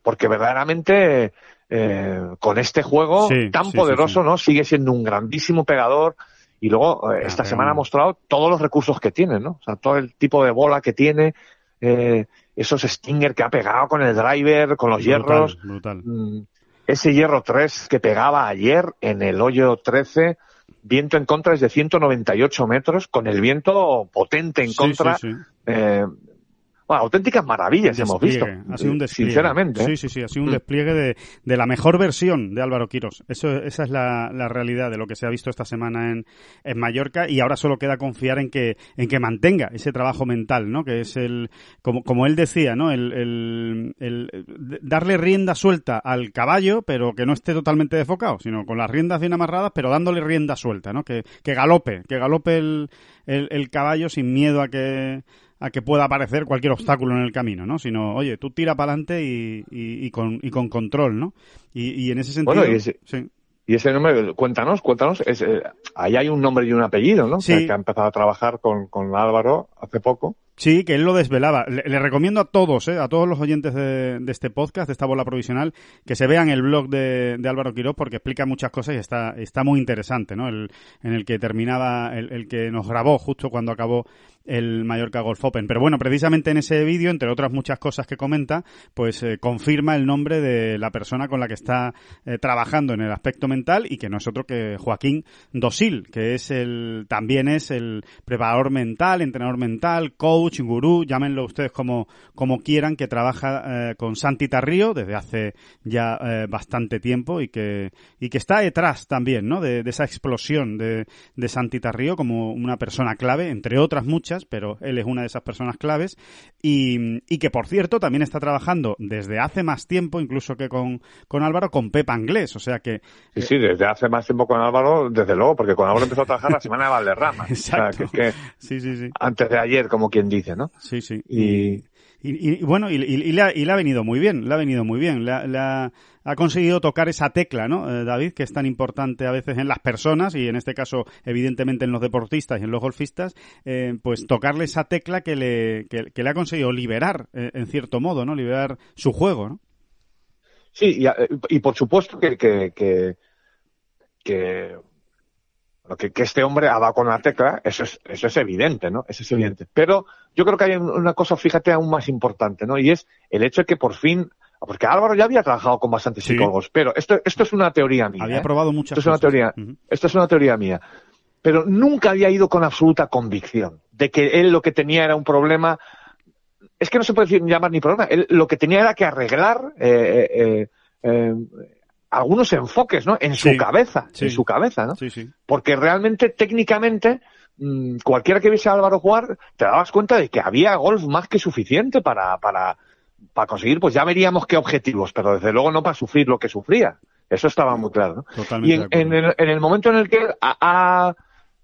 porque verdaderamente eh, con este juego tan poderoso. ¿no? Sigue siendo un grandísimo pegador y luego eh, esta semana ha mostrado todos los recursos que tiene, ¿no? O sea, todo el tipo de bola que tiene, eh, esos stinger que ha pegado con el driver, con los hierros, Brutal, brutal. Mm, ese hierro 3 que pegaba ayer en el hoyo 13, viento en contra es de 198 metros, con el viento potente en Sí, contra. sí, sí. eh, auténticas maravillas hemos visto. Ha sido un despliegue. Sinceramente. Sí, sí, sí, ha sido un mm. despliegue de, de, la mejor versión de Álvaro Quirós. Eso, esa es la, la, realidad de lo que se ha visto esta semana en, en Mallorca y ahora solo queda confiar en que, en que mantenga ese trabajo mental, ¿no? Que es el, como, como él decía, ¿no? El, el, el darle rienda suelta al caballo, pero que no esté totalmente desfocado, sino con las riendas bien amarradas, pero dándole rienda suelta, ¿no? Que, que galope, que galope el, el, el caballo sin miedo a que a que pueda aparecer cualquier obstáculo en el camino, ¿no? Sino, oye, tú tira para adelante y, y, con, y con control, ¿no? Y, y en ese sentido... Bueno, y ese, sí. y ese nombre, cuéntanos, cuéntanos, es, eh, ahí hay un nombre y un apellido, ¿no? Sí. Que, ha empezado a trabajar con, con Álvaro hace poco. Sí, que él lo desvelaba. Le, recomiendo a todos, eh, a todos los oyentes de, de, este podcast, de esta bola provisional, que se vean el blog de, Álvaro Quiroz porque explica muchas cosas y está, está muy interesante, ¿no? El, en el que terminaba, el, el que nos grabó justo cuando acabó el Mallorca Golf Open. Pero bueno, precisamente en ese vídeo, entre otras muchas cosas que comenta, pues eh, confirma el nombre de la persona con la que está eh, trabajando en el aspecto mental y que no es otro que Joaquín Dosil, que es el, también es el preparador mental, entrenador mental, coach, gurú, llámenlo ustedes como, como quieran, que trabaja eh, con Santi Tarrío desde hace ya bastante tiempo y que, y que está detrás también, ¿no? De, de esa explosión de, de Santi Tarrío como una persona clave, entre otras muchas pero él es una de esas personas claves y, que, por cierto, también está trabajando desde hace más tiempo, incluso que con, con Álvaro, con Pepa Anglés, o sea que... Sí, sí, desde hace más tiempo con Álvaro, desde luego, porque con Álvaro empezó a trabajar la semana de Valderrama. Exacto. O sea, que, sí, sí, sí. Antes de ayer, como quien dice, ¿no? Sí, sí. Y... Y, bueno, y, le ha, y, le ha, venido muy bien, le ha venido muy bien. Le ha, ha conseguido tocar esa tecla, ¿no, eh, David? Que es tan importante a veces en las personas y en este caso, evidentemente, en los deportistas y en los golfistas, eh, pues tocarle esa tecla que le, que, le ha conseguido liberar, eh, en cierto modo, ¿no? Liberar su juego, ¿no? Sí, y, y por supuesto que, que, que, que que, que, este hombre ha dado con la tecla, eso es, eso es evidente, ¿no? Eso es evidente. Pero yo creo que hay una cosa, fíjate, aún más importante, ¿no? Y es el hecho de que por fin, porque Álvaro ya había trabajado con bastantes sí. psicólogos, pero esto, esto es una teoría mía. Había ¿eh? probado muchas esto es una teoría, uh -huh. Esto es una teoría mía. Pero nunca había ido con absoluta convicción de que él lo que tenía era un problema. Es que no se puede decir, llamar ni problema. Él lo que tenía era que arreglar eh, eh, eh algunos enfoques, ¿no? En su sí, cabeza, sí. en su cabeza, ¿no? Sí. Porque realmente, técnicamente, mmm, cualquiera que viese a Álvaro jugar, te dabas cuenta de que había golf más que suficiente para, para, para conseguir, pues ya veríamos qué objetivos, pero desde luego no para sufrir lo que sufría. Eso estaba muy claro, y en, en, el, en, el, momento en el que ha, ha,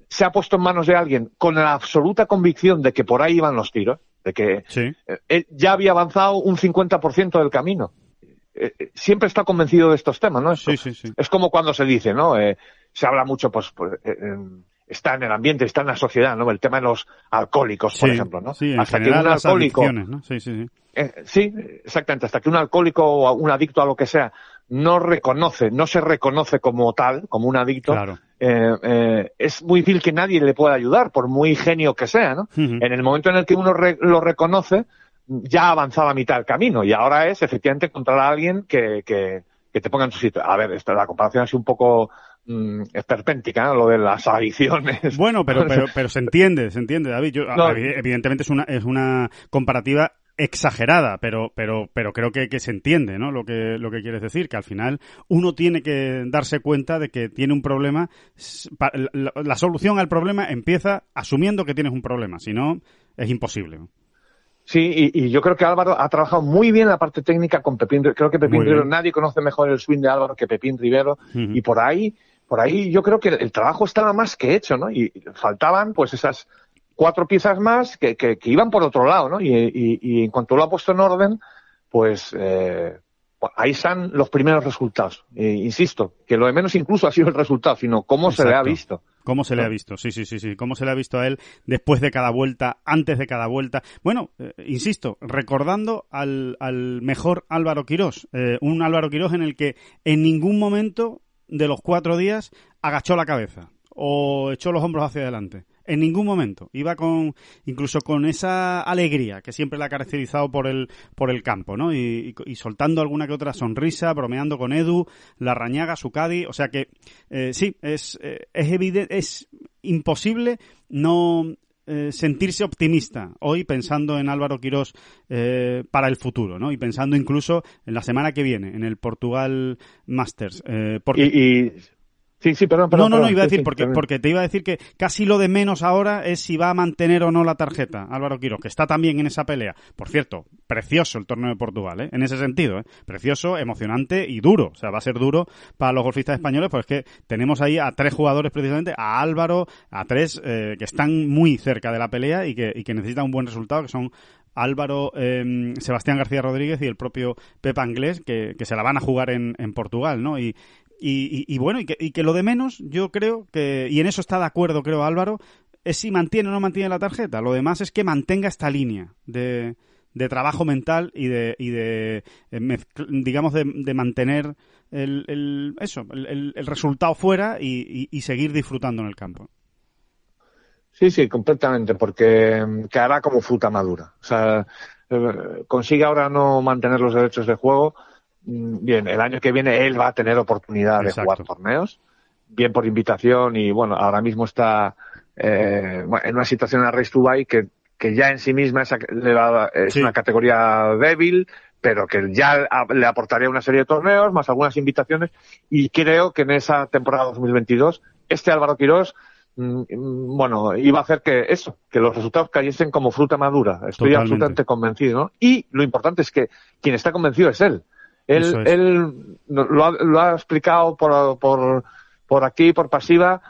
se ha puesto en manos de alguien con la absoluta convicción de que por ahí iban los tiros, de que sí. él ya había avanzado un 50% del camino eh, siempre está convencido de estos temas, ¿no? Es, sí, sí, sí. es como cuando se dice, ¿no? Eh, se habla mucho, pues, pues eh, está en el ambiente, está en la sociedad, ¿no? El tema de los alcohólicos, por ejemplo, ¿no? Sí, hasta general, que un alcohólico, ¿no? sí, sí, sí. Eh, sí, exactamente, hasta que un alcohólico o un adicto a lo que sea no reconoce, no se reconoce como tal, como un adicto, claro. eh, eh, es muy difícil que nadie le pueda ayudar, por muy genio que sea, ¿no? Uh -huh. En el momento en el que uno re lo reconoce, ya ha avanzado a mitad del camino y ahora es efectivamente encontrar a alguien que, que, que te ponga en su sitio. A ver, esto, la comparación es un poco mm, esperpéntica, ¿no? lo de las adicciones. Bueno, pero, pero, pero se entiende, se entiende, David. Yo, No. evidentemente es una, es una comparativa exagerada, pero, pero, pero creo que, que se entiende, ¿no? Lo que, lo que quieres decir, que al final uno tiene que darse cuenta de que tiene un problema. La, la solución al problema empieza asumiendo que tienes un problema, si no, es imposible. Sí, y, y, yo creo que Álvaro ha trabajado muy bien la parte técnica con Pepín. Creo que Pepín Rivero, nadie conoce mejor el swing de Álvaro que Pepín Rivero. Uh -huh. Y por ahí, por ahí yo creo que el, el, trabajo estaba más que hecho, ¿no? Y faltaban pues esas cuatro piezas más que, que, que iban por otro lado, ¿no? Y, y, y, en cuanto lo ha puesto en orden, pues eh, ahí están los primeros resultados. Eh, insisto, que lo de menos incluso ha sido el resultado, sino cómo Exacto. se le ha visto. ¿Cómo se le ha visto? Sí, sí, sí, sí. ¿Cómo se le ha visto a él después de cada vuelta, antes de cada vuelta? Bueno, eh, insisto, recordando al, al, mejor Álvaro Quirós. Eh, un Álvaro Quirós en el que en ningún momento de los cuatro días agachó la cabeza o echó los hombros hacia adelante. En ningún momento. Iba con, incluso con esa alegría que siempre la ha caracterizado por el, por el campo, ¿no? Y, y, y soltando alguna que otra sonrisa, bromeando con Edu, la rañaga, su Cadi. O sea que, eh, sí, es, eh, es evidente, es imposible no, eh, sentirse optimista hoy pensando en Álvaro Quirós eh, para el futuro, ¿no? Y pensando incluso en la semana que viene, en el Portugal Masters. Eh, Sí, sí, perdón, perdón. No, no, no, iba a decir, porque, porque te iba a decir que casi lo de menos ahora es si va a mantener o no la tarjeta, Álvaro Quiro, que está también en esa pelea. Por cierto, precioso el torneo de Portugal, ¿eh? en ese sentido, ¿eh? precioso, emocionante y duro. O sea, va a ser duro para los golfistas españoles, pues es que tenemos ahí a tres jugadores precisamente, a Álvaro, a tres eh, que están muy cerca de la pelea y que, y que necesitan un buen resultado, que son Álvaro, eh, Sebastián García Rodríguez y el propio Pep Anglés, que, que, se la van a jugar en, en Portugal, ¿no? Y, y, bueno, y que, y que, lo de menos, yo creo que, y en eso está de acuerdo, creo Álvaro, es si mantiene o no mantiene la tarjeta. Lo demás es que mantenga esta línea de, de trabajo mental y de, y de eh, digamos, de, de mantener el, el, eso, el, el, resultado fuera y, y, seguir disfrutando en el campo. Sí, sí, completamente, porque mm, quedará como fruta madura. O sea, eh, consigue ahora no mantener los derechos de juego, bien, el año que viene él va a tener oportunidad de jugar torneos, bien por invitación y bueno, ahora mismo está eh, en una situación en la Race Dubai que, que ya en sí misma es, es una categoría débil, pero que ya le aportaría una serie de torneos, más algunas invitaciones, y creo que en esa temporada 2022 este Álvaro Quirós mm, mm, bueno, iba a hacer que eso, que los resultados cayesen como fruta madura. Estoy absolutamente convencido, ¿no? Y lo importante es que quien está convencido es él. Él, él lo, ha, lo, ha, explicado por, por, por aquí, por pasiva,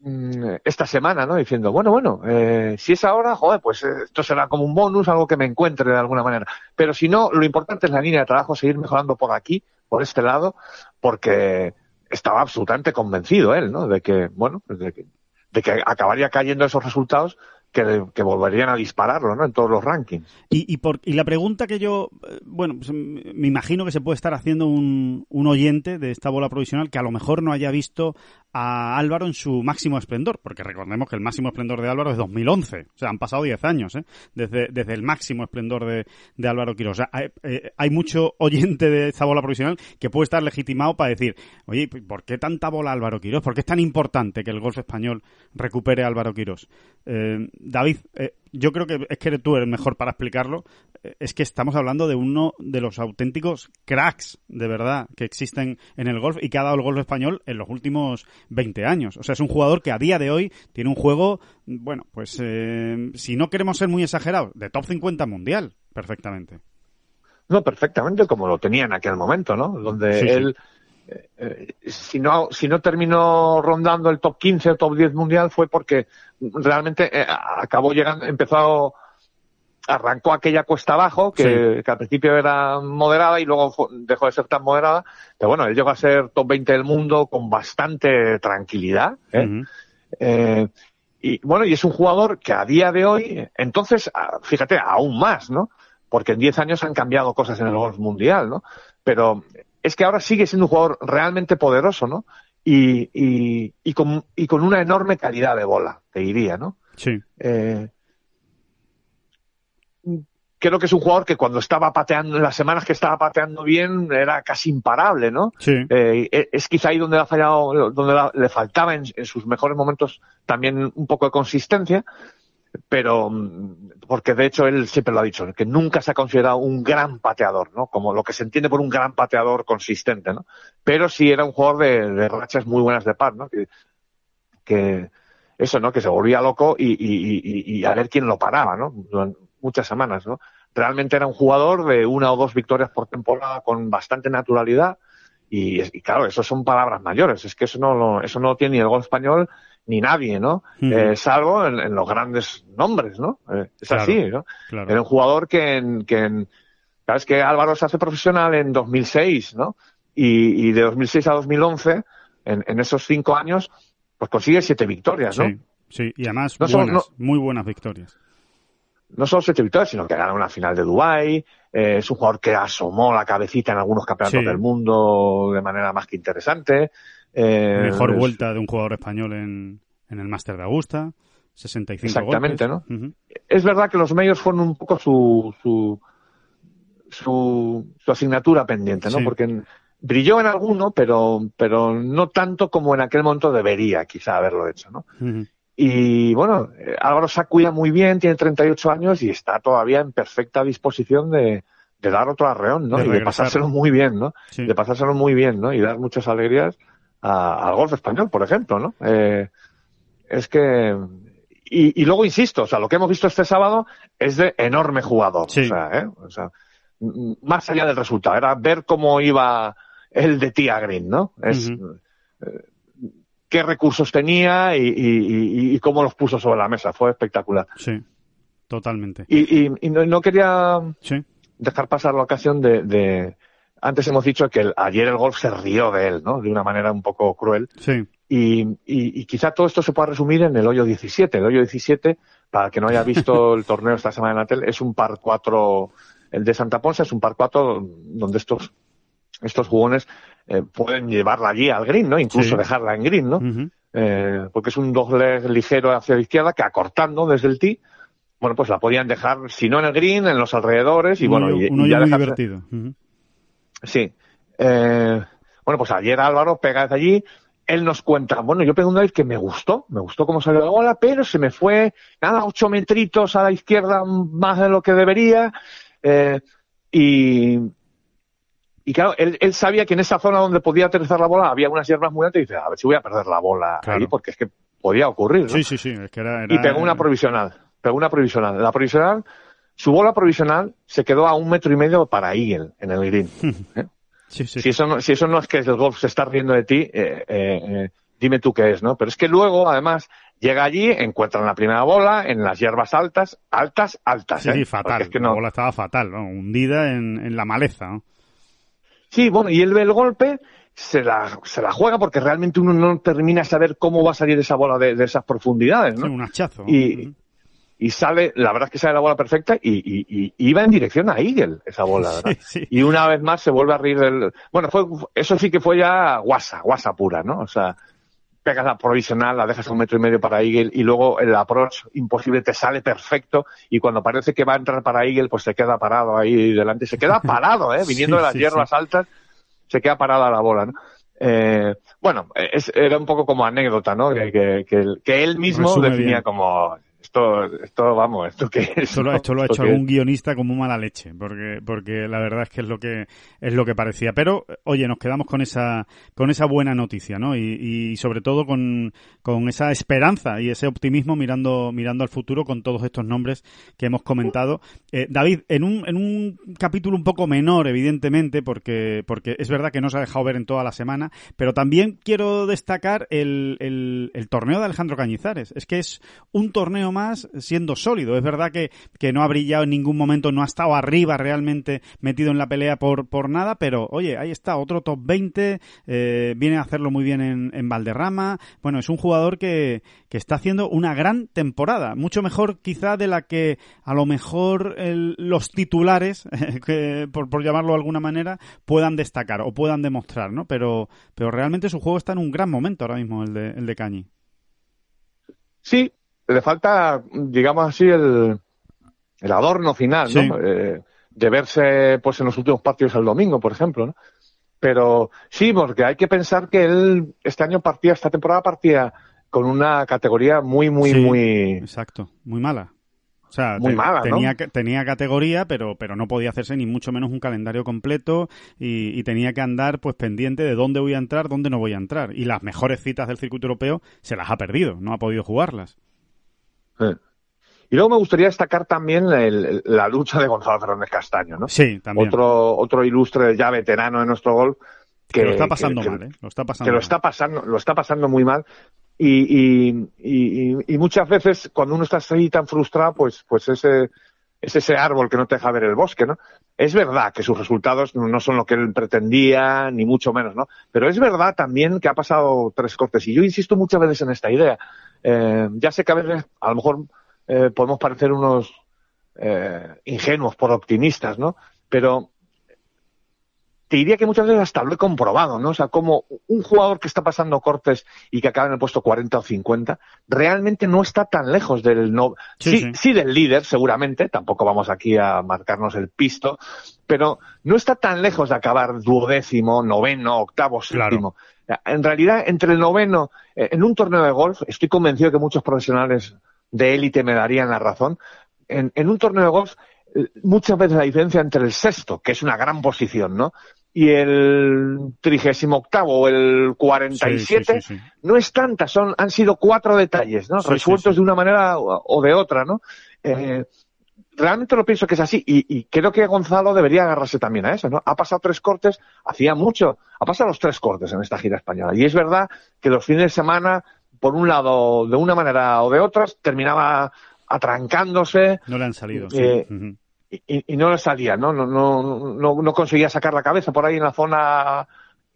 mm, esta semana, ¿no? Diciendo, bueno, bueno, eh, si es ahora, joder, pues eh, esto será como un bonus, algo que me encuentre de alguna manera. Pero si no, lo importante es la línea de trabajo, seguir mejorando por aquí, por este lado, porque estaba absolutamente convencido él, ¿no? De que, bueno, de que, de que acabaría cayendo esos resultados que, volverían a dispararlo ¿no? en todos los rankings. Y, y, por, y la pregunta que yo, eh, bueno, pues, me imagino que se puede estar haciendo un, un oyente de esta bola provisional que a lo mejor no haya visto a Álvaro en su máximo esplendor, porque recordemos que el máximo esplendor de Álvaro es 2011, o sea, han pasado 10 años, ¿eh? desde, desde el máximo esplendor de, de Álvaro hay, eh, hay, mucho oyente de esta bola provisional que puede estar legitimado para decir, oye, ¿por qué tanta bola Álvaro Quiroz? ¿Por qué es tan importante que el golf español recupere a Álvaro Quiroz? Eh, David, eh, yo creo que es que tú eres mejor para explicarlo. Eh, es que estamos hablando de uno de los auténticos cracks, de verdad, que existen en el golf y que ha dado el golf español en los últimos 20 años. O sea, es un jugador que a día de hoy tiene un juego, bueno, pues eh, si no queremos ser muy exagerados, de top 50 mundial, perfectamente. No, perfectamente como lo tenía en aquel momento, ¿no? Donde él... Eh, si no si no terminó rondando el top 15 o top 10 mundial fue porque realmente eh, acabó llegando empezó arrancó aquella cuesta abajo que, sí. que, al principio era moderada y luego dejó de ser tan moderada pero bueno él llegó a ser top 20 del mundo con bastante tranquilidad ¿eh? Uh -huh. y bueno y es un jugador que a día de hoy entonces fíjate aún más no porque en 10 años han cambiado cosas en el golf mundial no pero es que ahora sigue siendo un jugador realmente poderoso, ¿no? Y, y, y, con, y con una enorme calidad de bola, te diría, ¿no? Sí. Eh, creo que es un jugador que cuando estaba pateando, en las semanas que estaba pateando bien, era casi imparable, ¿no? Sí. Eh, es quizá ahí donde le ha fallado, donde la, le faltaba en, en, sus mejores momentos también un poco de consistencia, pero porque de hecho él siempre lo ha dicho, que nunca se ha considerado un gran pateador, ¿no? Como lo que se entiende por un gran pateador consistente, ¿no? Pero sí era un jugador de, rachas muy buenas de par, ¿no? Que, eso, ¿no? Que se volvía loco y, y, y, a ver quién lo paraba, ¿no? Muchas semanas, ¿no? Realmente era un jugador de una o dos victorias por temporada con bastante naturalidad y, claro, eso son palabras mayores, es que eso no, eso no tiene ni el gol español ni nadie, ¿no? Eh, salvo en, en, los grandes nombres, ¿no? Eh, es claro, así, ¿no? Claro. Era un jugador que en, que en, sabes que Álvaro se hace profesional en 2006, ¿no? Y, y de 2006 a 2011, en, en, esos cinco años, pues consigue siete victorias, ¿no? Sí, sí. y además no buenas, solo, no, muy buenas victorias. No solo siete victorias, sino que gana una final de Dubái, eh, es un jugador que asomó la cabecita en algunos campeonatos sí. del mundo de manera más que interesante. Eh, Mejor es... vuelta de un jugador español en, en el Máster de Augusta. 65 Exactamente, golpes. ¿no? Uh -huh. Es verdad que los medios fueron un poco su, su, su, su asignatura pendiente, ¿no? Sí. Porque brilló en alguno, pero, pero no tanto como en aquel momento debería quizá haberlo hecho, ¿no? Uh -huh. Y bueno, Álvaro se cuida muy bien, tiene 38 años y está todavía en perfecta disposición de, de dar otro arreón, ¿no? De y de pasárselo muy bien, ¿no? Sí. De pasárselo muy bien, ¿no? Y dar muchas alegrías a- al golf español, por ejemplo, ¿no? Eh, es que y, y luego insisto, o sea, lo que hemos visto este sábado es de enorme jugador, Sí. o sea, ¿eh? O sea, más allá del resultado, era ver cómo iba el de Tía Green, ¿no? Es eh, qué recursos tenía y, y- y- y cómo los puso sobre la mesa, fue espectacular. Sí, totalmente. Y, y- y no, no quería Sí, dejar pasar la ocasión de, de- antes hemos dicho que el- ayer el golf se rió de él, ¿no? De una manera un poco cruel. sí. Y, y- y quizá todo esto se pueda resumir en el hoyo 17. El hoyo 17, para el que no haya visto el torneo esta semana en la tele, es un par 4, el de Santa Ponsa es un par 4 donde estos, estos jugones eh, pueden llevarla allí al green, ¿no? Incluso Sí. dejarla en green, ¿no? Eh, porque es un doble ligero hacia la izquierda que acortando desde el tee, bueno, pues la podían dejar, si no en el green, en los alrededores y Un bueno, hoyo- y, un y ya muy dejarse- divertido. Sí. Eh, bueno, pues ayer Álvaro pega desde allí. Él nos cuenta, bueno, yo pegué un drive que me gustó, me gustó cómo salió la bola, pero se me fue, nada, ocho metritos a la izquierda más de lo que debería. eh, y, y claro, él, él sabía que en esa zona donde podía aterrizar la bola había unas hierbas muy altas y dice, a ver si voy a perder la bola Claro. ahí, porque es que podía ocurrir. ¿no? Sí, sí, sí. Es que era, y pegó una provisional. Pegó una provisional. La provisional, su bola provisional se quedó a un metro y medio para Eagle en el green. Sí, sí. Si eso no, si eso no es que el golf se está riendo de ti, eh, eh, eh, dime tú qué es, ¿no? Pero es que luego, además, llega allí, encuentran la primera bola en las hierbas altas, altas, altas. Sí, ¿eh? sí, fatal. es que La bola estaba fatal, ¿no? hundida en, en la maleza. ¿no? Sí, bueno, y él ve el golpe, se la, se la juega porque realmente uno no termina de saber cómo va a salir esa bola de, de esas profundidades, ¿no? Sí, un hachazo. Y-. y sale, la verdad es que sale la bola perfecta y, y- y iba en dirección a Eagle esa bola, ¿verdad? Sí, sí. Y una vez más se vuelve a reír del, bueno, fue, eso sí que fue ya guasa, guasa pura, ¿no? O sea, pegas la provisional, la dejas a un metro y medio para Eagle y luego el approach imposible te sale perfecto y cuando parece que va a entrar para Eagle pues se queda parado ahí delante, se queda parado, ¿eh? Viniendo Sí, de las hierbas altas, se queda parada la bola, ¿no? Eh, bueno, es, era un poco como anécdota, ¿no? Que, que, que él, que él mismo Resume definía bien. como esto, esto, vamos, esto que es. Esto lo, ¿no? esto lo ha ¿Esto hecho algún guionista como mala leche, porque, porque la verdad es que es lo que es lo que parecía. Pero, oye, nos quedamos con esa, con esa buena noticia, ¿no? Y, y sobre todo con, con esa esperanza y ese optimismo mirando, mirando al futuro con todos estos nombres que hemos comentado. Eh, David, en un, en un capítulo un poco menor, evidentemente, porque, porque es verdad que no se ha dejado ver en toda la semana, pero también quiero destacar el, el, el torneo de Alejandro Cañizares. Es que es un torneo más siendo sólido. Es verdad que, que no ha brillado en ningún momento, no ha estado arriba realmente metido en la pelea por, por nada, pero oye, ahí está, otro top 20, eh, viene a hacerlo muy bien en, en Valderrama. Bueno, es un jugador que, que está haciendo una gran temporada, mucho mejor quizá de la que a lo mejor los titulares, que, por, por llamarlo de alguna manera, puedan destacar o puedan demostrar, ¿no? Pero, pero realmente su juego está en un gran momento ahora mismo, el de, el de Cañi. Sí, le falta, digamos así, el, el adorno final, Sí. ¿no? Eh, de verse, pues, en los últimos partidos el domingo, por ejemplo, ¿no? Pero sí, porque hay que pensar que él este año partía, esta temporada partía con una categoría muy, muy, Sí. muy, Exacto, muy mala. O sea, Muy mala, tenía, tenía categoría, pero, pero no podía hacerse ni mucho menos un calendario completo y, y tenía que andar pues pendiente de dónde voy a entrar, dónde no voy a entrar. Y las mejores citas del circuito europeo se las ha perdido, no ha podido jugarlas. Eh. Y luego me gustaría destacar también el- la lucha de Gonzalo Fernández Castaño, ¿no? Sí, también. Otro, otro ilustre ya veterano de nuestro golf que, que, lo está pasando que- mal, ¿eh? Lo está pasando que lo está pasando, lo está pasando muy mal. Y, y, y, y muchas veces cuando uno está así tan frustrado, pues, pues ese, es ese árbol que no te deja ver el bosque, ¿no? Es verdad que sus resultados no son lo que él pretendía, ni mucho menos, ¿no? Pero es verdad también que ha pasado tres cortes. Y yo insisto muchas veces en esta idea. Eh, ya sé que a veces, a lo mejor, eh, podemos parecer unos eh, ingenuos por optimistas, ¿no? Pero te diría que muchas veces hasta lo he comprobado, ¿no? O sea, como un jugador que está pasando cortes y que acaba en el puesto 40 o 50, realmente no está tan lejos del no, sí, sí, del líder, seguramente, tampoco vamos aquí a marcarnos el pisto, pero no está tan lejos de acabar duodécimo, noveno, octavo, séptimo. En realidad, entre el noveno, eh, en un torneo de golf, estoy convencido que muchos profesionales de élite me darían la razón, en, en un torneo de golf, eh, muchas veces la diferencia entre el sexto, que es una gran posición, ¿no? y el trigésimo octavo o el 47 no es tanta, son, han sido cuatro detalles, ¿no? Resueltos de una manera o, de otra, ¿no? Eh, realmente lo pienso que es así y, creo que Gonzalo debería agarrarse también a eso, ¿no? Ha pasado tres cortes, hacía mucho, ha pasado los tres cortes en esta gira española y es verdad que los fines de semana, por un lado, de una manera o de otra, terminaba atrancándose. No le han salido, eh, y, no le salía, ¿no? No, no, no, no conseguía sacar la cabeza por ahí en la zona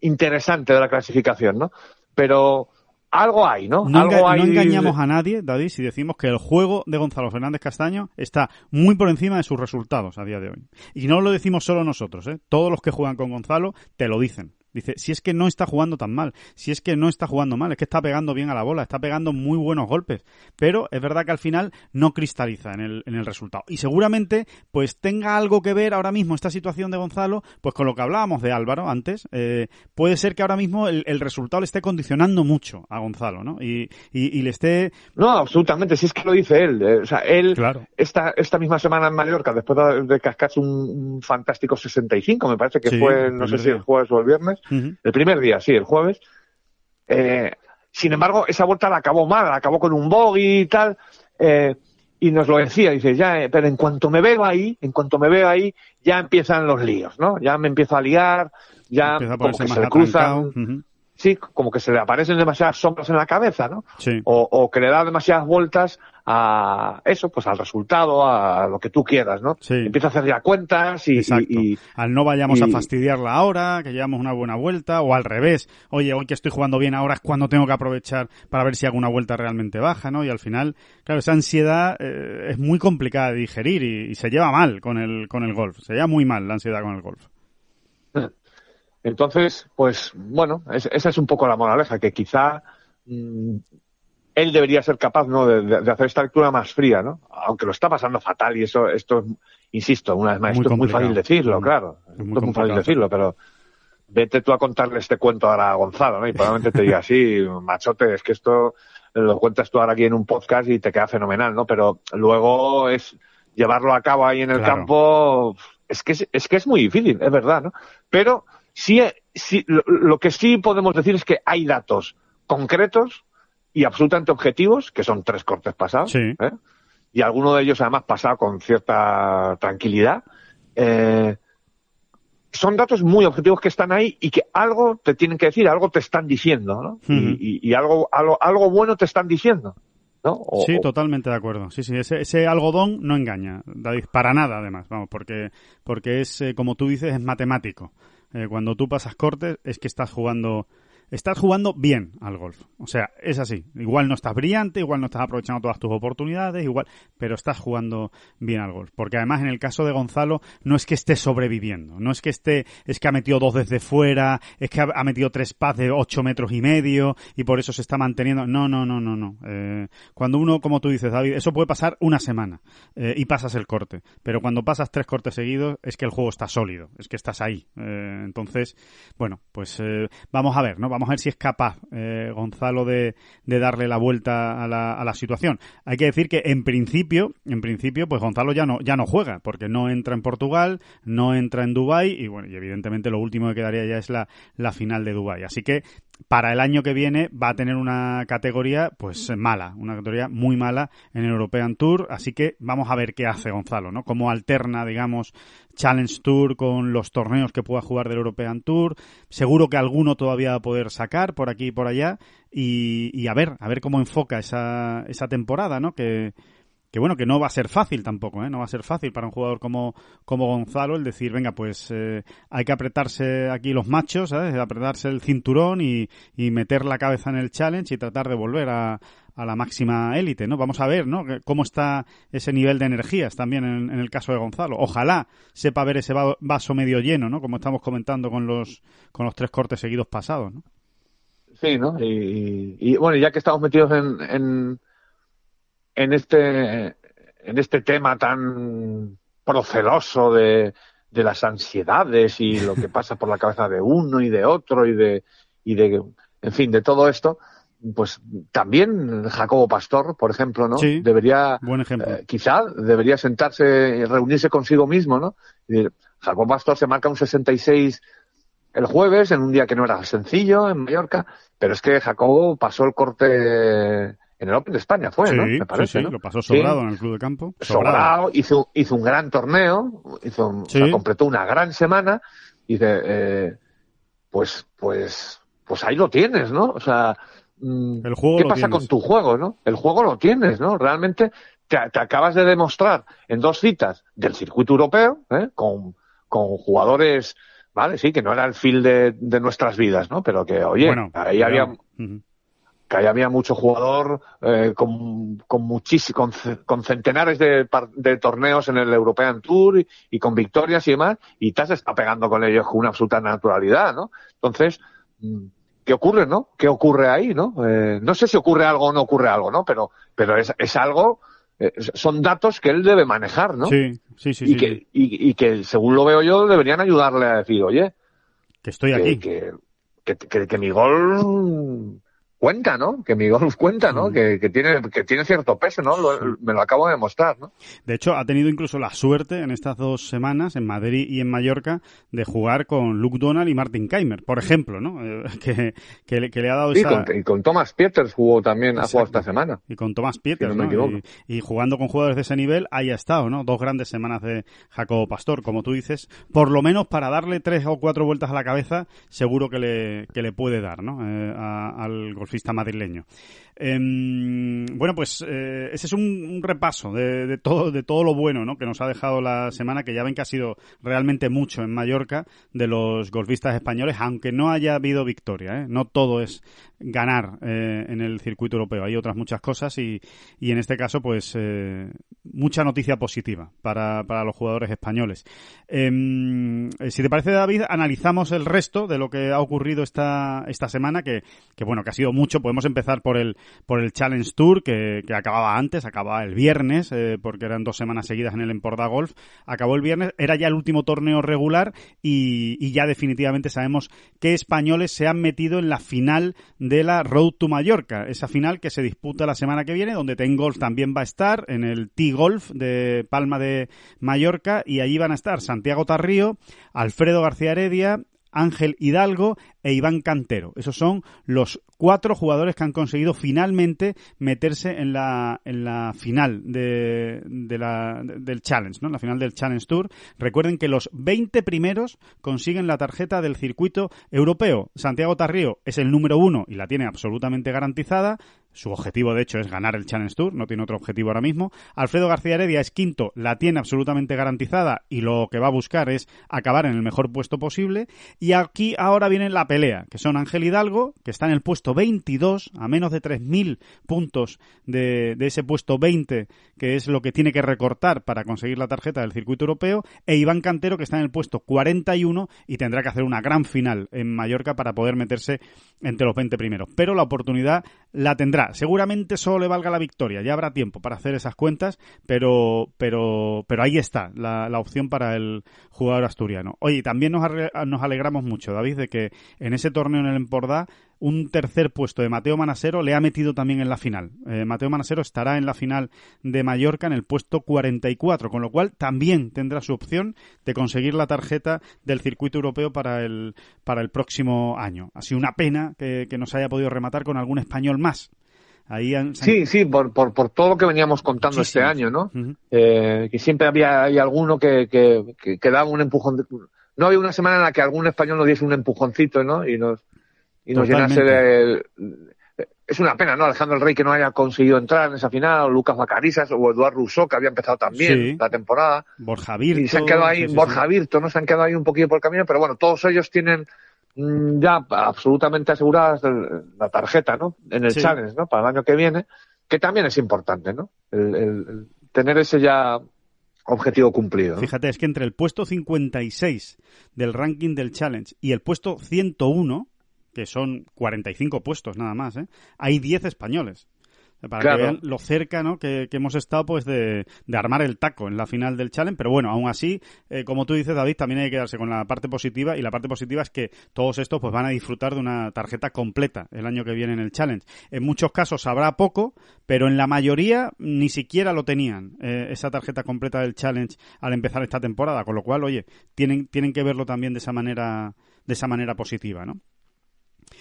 interesante de la clasificación, ¿no? Pero algo hay, ¿no? No, algo hay... no engañamos a nadie, David, si decimos que el juego de Gonzalo Fernández Castaño está muy por encima de sus resultados a día de hoy. Y no lo decimos solo nosotros, ¿eh? Todos los que juegan con Gonzalo te lo dicen. Dice, si es que no está jugando tan mal, si es que no está jugando mal, es que está pegando bien a la bola, está pegando muy buenos golpes, pero es verdad que al final no cristaliza en el, en el resultado. Y seguramente, pues tenga algo que ver ahora mismo esta situación de Gonzalo, pues con lo que hablábamos de Álvaro antes, eh, puede ser que ahora mismo el, el, resultado le esté condicionando mucho a Gonzalo, ¿no? Y, y, y, le esté... No, absolutamente, si es que lo dice él. Eh, o sea, él, claro. esta, esta misma semana en Mallorca, después de, de cascarse un, un fantástico 65, me parece que sí, fue, no sé si el jueves o el viernes, el primer día, sí, el jueves. Eh, sin embargo, esa vuelta la acabó mal, la acabó con un bogey y tal. Eh, y nos lo decía, dice, ya, eh, pero en cuanto me veo ahí, en cuanto me veo ahí, ya empiezan los líos, ¿no? Ya me empiezo a liar, ya como que se le cruzan, sí, como que se le aparecen demasiadas sombras en la cabeza, ¿no? Sí. O, o, que le da demasiadas vueltas a eso, pues al resultado, a lo que tú quieras, ¿no? Sí. Empieza a hacer ya cuentas y... Exacto. y, y al no vayamos y... a fastidiarla ahora, que llevamos una buena vuelta, o al revés, oye, hoy que estoy jugando bien ahora es cuando tengo que aprovechar para ver si hago una vuelta realmente baja, ¿no? Y al final, claro, esa ansiedad eh, es muy complicada de digerir y, se lleva mal con el, con el golf, se lleva muy mal la ansiedad con el golf. Entonces, pues bueno, es, esa es un poco la moraleja, que quizá mmm, él debería ser capaz ¿no? De, de, de, hacer esta lectura más fría, ¿no? Aunque lo está pasando fatal y eso, esto, insisto, una vez más, esto es muy fácil decirlo, claro. Es muy, esto es muy fácil decirlo, pero vete tú a contarle este cuento ahora a Gonzalo, ¿no? Y probablemente te diga, sí, machote, es que esto lo cuentas tú ahora aquí en un podcast y te queda fenomenal, ¿no? Pero luego es llevarlo a cabo ahí en el claro. campo, es que es, es que es muy difícil, es verdad, ¿no? Pero sí, sí lo, lo que sí podemos decir es que hay datos concretos y absolutamente objetivos, que son tres cortes pasados, sí. ¿eh? y alguno de ellos además pasado con cierta tranquilidad. Eh, son datos muy objetivos que están ahí y que algo te tienen que decir, algo te están diciendo, ¿no? Uh -huh. y, y, y, algo, algo, algo bueno te están diciendo. ¿No? O, sí, totalmente de acuerdo. Sí, sí, ese, ese, algodón no engaña, David, para nada además, vamos, porque, porque es, eh, como tú dices, es matemático. Eh, cuando tú pasas cortes es que estás jugando estás jugando bien al golf. O sea, es así. Igual no estás brillante, igual no estás aprovechando todas tus oportunidades, igual, pero estás jugando bien al golf. Porque además en el caso de Gonzalo no es que esté sobreviviendo, no es que esté, es que ha metido dos desde fuera, es que ha, metido tres pads de ocho metros y medio y por eso se está manteniendo. No, no, no, no, no. Eh, cuando uno, como tú dices, David, eso puede pasar una semana eh, y pasas el corte. Pero cuando pasas tres cortes seguidos es que el juego está sólido, es que estás ahí. Eh, entonces, bueno, pues eh, vamos a ver, ¿no? Vamos a ver si es capaz eh, Gonzalo de, darle la vuelta a la, a la, situación. Hay que decir que en principio, en principio, pues Gonzalo ya no, ya no juega, porque no entra en Portugal, no entra en Dubai y bueno, y evidentemente lo último que quedaría ya es la, la final de Dubai. Así que para el año que viene va a tener una categoría pues mala, una categoría muy mala en el European Tour, así que vamos a ver qué hace Gonzalo, ¿no? Cómo alterna, digamos, Challenge Tour con los torneos que pueda jugar del European Tour. Seguro que alguno todavía va a poder sacar por aquí y por allá y, y a ver, a ver cómo enfoca esa, esa temporada, ¿no? Que, que bueno, que no va a ser fácil tampoco, ¿eh? No va a ser fácil para un jugador como, como Gonzalo el decir, venga, pues eh, hay que apretarse aquí los machos, ¿sabes? Apretarse el cinturón y, y, meter la cabeza en el challenge y tratar de volver a, a la máxima élite, ¿no? Vamos a ver, ¿no? Cómo está ese nivel de energías también en, el caso de Gonzalo. Ojalá sepa ver ese vaso medio lleno, ¿no? Como estamos comentando con los, con los tres cortes seguidos pasados, ¿no? Sí, ¿no? Y, bueno, ya que estamos metidos en, en, en este, en este tema tan proceloso de, de las ansiedades y lo que pasa por la cabeza de uno y de otro y de, y de, en fin, de todo esto, pues también Jacobo Pastor, por ejemplo, ¿no? Sí, debería, buen ejemplo. Eh, quizá debería sentarse y reunirse consigo mismo, ¿no? Y Jacobo Pastor se marca un 66 el jueves, en un día que no era sencillo, en Mallorca, pero es que Jacobo pasó el corte en el Open de España, fue, ¿no? Me parece, sí, lo pasó sobrado en el club de campo. Sobrado, hizo, hizo un gran torneo, hizo, o sea, completó una gran semana, y dice, eh, pues, pues, pues ahí lo tienes, ¿no? O sea, mm, el juego ¿qué pasa con tu juego, no? El juego lo tienes, ¿no? Realmente te, te acabas de demostrar en dos citas del circuito europeo, ¿eh? con, con jugadores vale, sí, que no era el fil de, de nuestras vidas, ¿no? Pero que, oye, ahí había, que ahí había mucho jugador eh, con, con muchísimos, con, centenares de, de, torneos en el European Tour y, con victorias y demás, y te está pegando con ellos con una absoluta naturalidad, ¿no? Entonces, mm, ¿qué ocurre, no? ¿Qué ocurre ahí, no? Eh, no sé si ocurre algo o no ocurre algo, ¿no? Pero, pero es, es algo eh, son datos que él debe manejar, ¿no? Sí, sí, sí. Y, Que, y, que, según lo veo yo, deberían ayudarle a decir, oye, que estoy aquí. Que, que, que mi gol cuenta, ¿no? Que mi golf cuenta, ¿no? Que, que, tiene, que tiene cierto peso, ¿no? me lo acabo de demostrar, ¿no? De hecho, ha tenido incluso la suerte en estas dos semanas, en Madrid y en Mallorca, de jugar con Luke Donald y Martin Keimer, por ejemplo, ¿no? Eh, que, que, le, que, le, ha dado esa... y con Thomas Pieters jugó también, ha jugado esta semana. Y con Thomas Pieters, no y, jugando con jugadores de ese nivel, ahí ha estado, ¿no? Dos grandes semanas de Jacobo Pastor, como tú dices, por lo menos para darle tres o cuatro vueltas a la cabeza, seguro que le, que le puede dar, ¿no? Eh, al golfista madrileño. Em, bueno, pues eh, ese es un, repaso de, todo, de todo lo bueno ¿no? que nos ha dejado la semana, que ya ven que ha sido realmente mucho en Mallorca de los golfistas españoles, aunque no haya habido victoria. ¿eh? No todo es ganar eh, en el circuito europeo, hay otras muchas cosas y, y en este caso, pues mucha noticia positiva para, para los jugadores españoles. Em, si te parece, David, analizamos el resto de lo que ha ocurrido esta, esta semana, que, que bueno, que ha sido mucho. Podemos empezar por el por el Challenge Tour, que, que acababa antes, acababa el viernes, eh, porque eran dos semanas seguidas en el Emporda Golf. Acabó el viernes, era ya el último torneo regular y, y ya definitivamente sabemos qué españoles se han metido en la final de la Road to Mallorca, esa final que se disputa la semana que viene, donde Ten Golf también va a estar, en el T-Golf de Palma de Mallorca, y allí van a estar Santiago Tarrío, Alfredo García Heredia, Ángel Hidalgo e Iván Cantero. Esos son los cuatro jugadores que han conseguido finalmente meterse en la, en la final de, la, del Challenge, ¿no? La final del Challenge Tour. Recuerden que los 20 primeros consiguen la tarjeta del circuito europeo. Santiago Tarrío es el número uno y la tiene absolutamente garantizada. Su objetivo, de hecho, es ganar el Challenge Tour, no tiene otro objetivo ahora mismo. Alfredo García Heredia es quinto, la tiene absolutamente garantizada y lo que va a buscar es acabar en el mejor puesto posible. Y aquí ahora viene la pelea, que son Ángel Hidalgo, que está en el puesto 22, a menos de 3.000 puntos de, de, ese puesto 20, que es lo que tiene que recortar para conseguir la tarjeta del circuito europeo, e Iván Cantero, que está en el puesto 41 y tendrá que hacer una gran final en Mallorca para poder meterse entre los 20 primeros. Pero la oportunidad la tendrá. Seguramente solo le valga la victoria, ya habrá tiempo para hacer esas cuentas, pero, pero, pero ahí está la, opción para el jugador asturiano. Oye, también nos, nos alegramos mucho, David, de que en ese torneo en el Empordà un tercer puesto de Mateo Manasero le ha metido también en la final. Eh, Mateo Manasero estará en la final de Mallorca en el puesto 44, con lo cual también tendrá su opción de conseguir la tarjeta del circuito europeo para el, para el próximo año. Ha sido una pena que, no se haya podido rematar con algún español más. Ahí Sí, sí, por, por, por, todo lo que veníamos contando este año, ¿no? eh, que siempre había hay alguno que, que, que, daba un empujón. No había una semana en la que algún español nos diese un empujoncito, ¿no? Y nos, y nos llenase de... Es una pena, ¿no? Alejandro el Rey que no haya conseguido entrar en esa final, o Lucas Macarisas, o Eduardo Rousseau, que había empezado también la temporada. Borja Virto. Y se han quedado ahí, Borja Virto, ¿no? Se han quedado ahí un poquito por el camino, pero bueno, todos ellos tienen ya absolutamente aseguradas la tarjeta, ¿no? En el Challenge, ¿no? Para el año que viene, que también es importante, ¿no? el tener ese ya objetivo cumplido. Fíjate, es que entre el puesto 56 del ranking del Challenge y el puesto 101, que son 45 puestos nada más, ¿eh? hay 10 españoles. Para que vean lo cerca ¿no? que, hemos estado pues de, armar el taco en la final del Challenge. Pero bueno, aún así, eh, como tú dices, David, también hay que quedarse con la parte positiva. Y la parte positiva es que todos estos pues van a disfrutar de una tarjeta completa el año que viene en el Challenge. En muchos casos habrá poco, pero en la mayoría ni siquiera lo tenían, eh, esa tarjeta completa del Challenge al empezar esta temporada. Con lo cual, oye, tienen, tienen que verlo también de esa manera, de esa manera positiva, ¿no?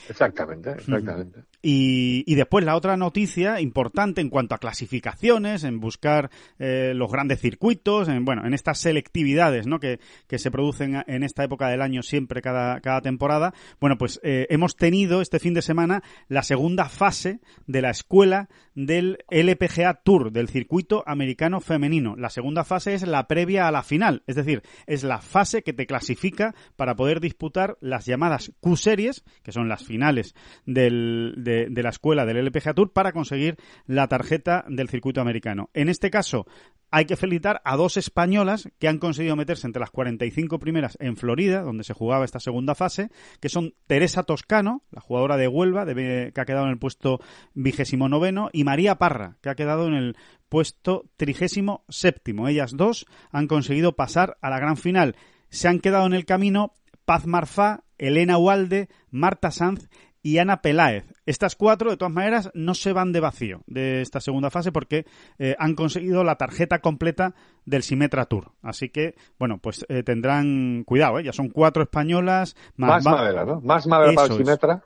Exactamente, exactamente. Y, después la otra noticia importante en cuanto a clasificaciones, en buscar eh, los grandes circuitos, en bueno, en estas selectividades, ¿no? Que, que, se producen en esta época del año siempre cada, cada temporada. Bueno, pues eh, hemos tenido este fin de semana la segunda fase de la escuela del LPGA Tour, del circuito americano femenino. La segunda fase es la previa a la final, es decir, es la fase que te clasifica para poder disputar las llamadas Q-Series, que son las finales del, de, de la escuela del LPGA Tour, para conseguir la tarjeta del circuito americano. En este caso, hay que felicitar a dos españolas que han conseguido meterse entre las 45 primeras en Florida, donde se jugaba esta segunda fase, que son Teresa Toscano, la jugadora de Huelva, que ha quedado en el puesto vigésimo noveno, y María Parra, que ha quedado en el puesto trigésimo séptimo. Ellas dos han conseguido pasar a la gran final. Se han quedado en el camino Paz Marfá, Elena Ualde, Marta Sanz y Ana Peláez. Estas cuatro, de todas maneras, no se van de vacío de esta segunda fase porque eh, han conseguido la tarjeta completa del Simetra Tour. Así que, bueno, pues eh, tendrán cuidado, ¿eh? ya son cuatro españolas. Más, madera, ¿no? Más madera para el Simetra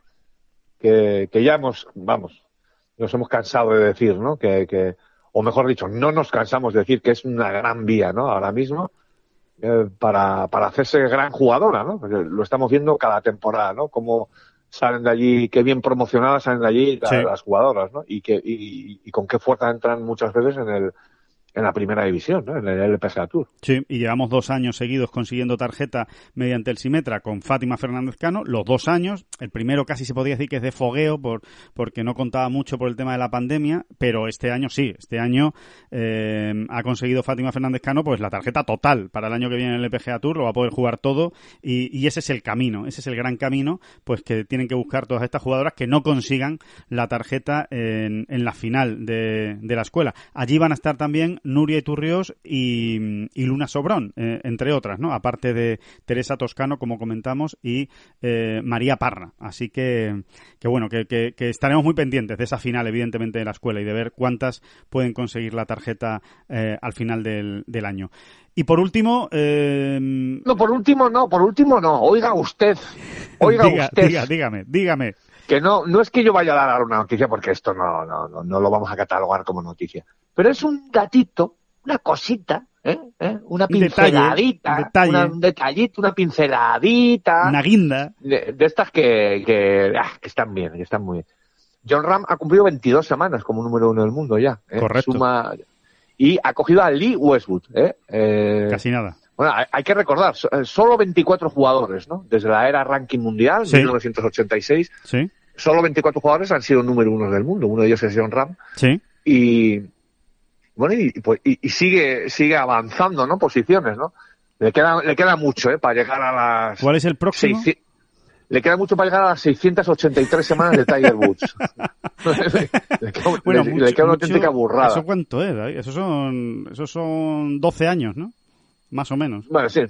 que, que, ya hemos, vamos, nos hemos cansado de decir, ¿no? Que, que, o mejor dicho, no nos cansamos de decir que es una gran vía, ¿no? Ahora mismo. para, para hacerse gran jugadora, ¿no? Lo estamos viendo cada temporada, ¿no? Como salen de allí, qué bien promocionadas salen de allí las, jugadoras, ¿no? Y, que, y, con qué fuerza entran muchas veces en el, en la primera división, ¿no? en el LPSA Tour. Sí, y llevamos dos años seguidos consiguiendo tarjeta mediante el Simetra con Fátima Fernández Cano, los dos años. El primero casi se podría decir que es de fogueo por, porque no contaba mucho por el tema de la pandemia, pero este año sí, este año eh, ha conseguido Fátima Fernández Cano pues la tarjeta total para el año que viene en el LPGA Tour, lo va a poder jugar todo y, y ese es el camino, ese es el gran camino pues que tienen que buscar todas estas jugadoras que no consigan la tarjeta en, en la final de, de la escuela. Allí van a estar también Nuria Iturrios y, y Luna Sobrón, eh, entre otras, ¿no? Aparte de Teresa Toscano, como comentamos, y eh, María Parra. Así que, que bueno, que, que, estaremos muy pendientes de esa final, evidentemente, de la escuela y de ver cuántas pueden conseguir la tarjeta eh, al final del, del año. Y por último... No, por último no, por último no. Oiga usted, oiga usted. dígame, dígame que no, no es que yo vaya a dar una noticia porque esto no, no, no, no lo vamos a catalogar como noticia, pero es un gatito, una cosita, ¿eh? ¿Eh? una pinceladita, un detallito, una pinceladita. Una guinda. De, estas que, que, ah, que, están bien, que están muy bien. John Ram ha cumplido 22 semanas como número uno del mundo ya. ¿eh? Correcto. y ha cogido a Lee Westwood. ¿eh? eh Casi nada. Bueno, hay, que recordar, solo 24 jugadores, ¿no? Desde la era ranking mundial, 1986. Sí. Solo 24 jugadores han sido número uno del mundo. Uno de ellos es John Ram. Sí. Y, bueno, y, pues, y, sigue, sigue avanzando, ¿no? Posiciones, ¿no? Le queda, le queda mucho, ¿eh? Para llegar a las... ¿Cuál es el próximo? le queda mucho para llegar a las 683 semanas de Tiger Woods. le, queda, una auténtica burrada. ¿Eso cuánto es? Esos son, esos son 12 años, ¿no? Más o menos. Bueno, sí,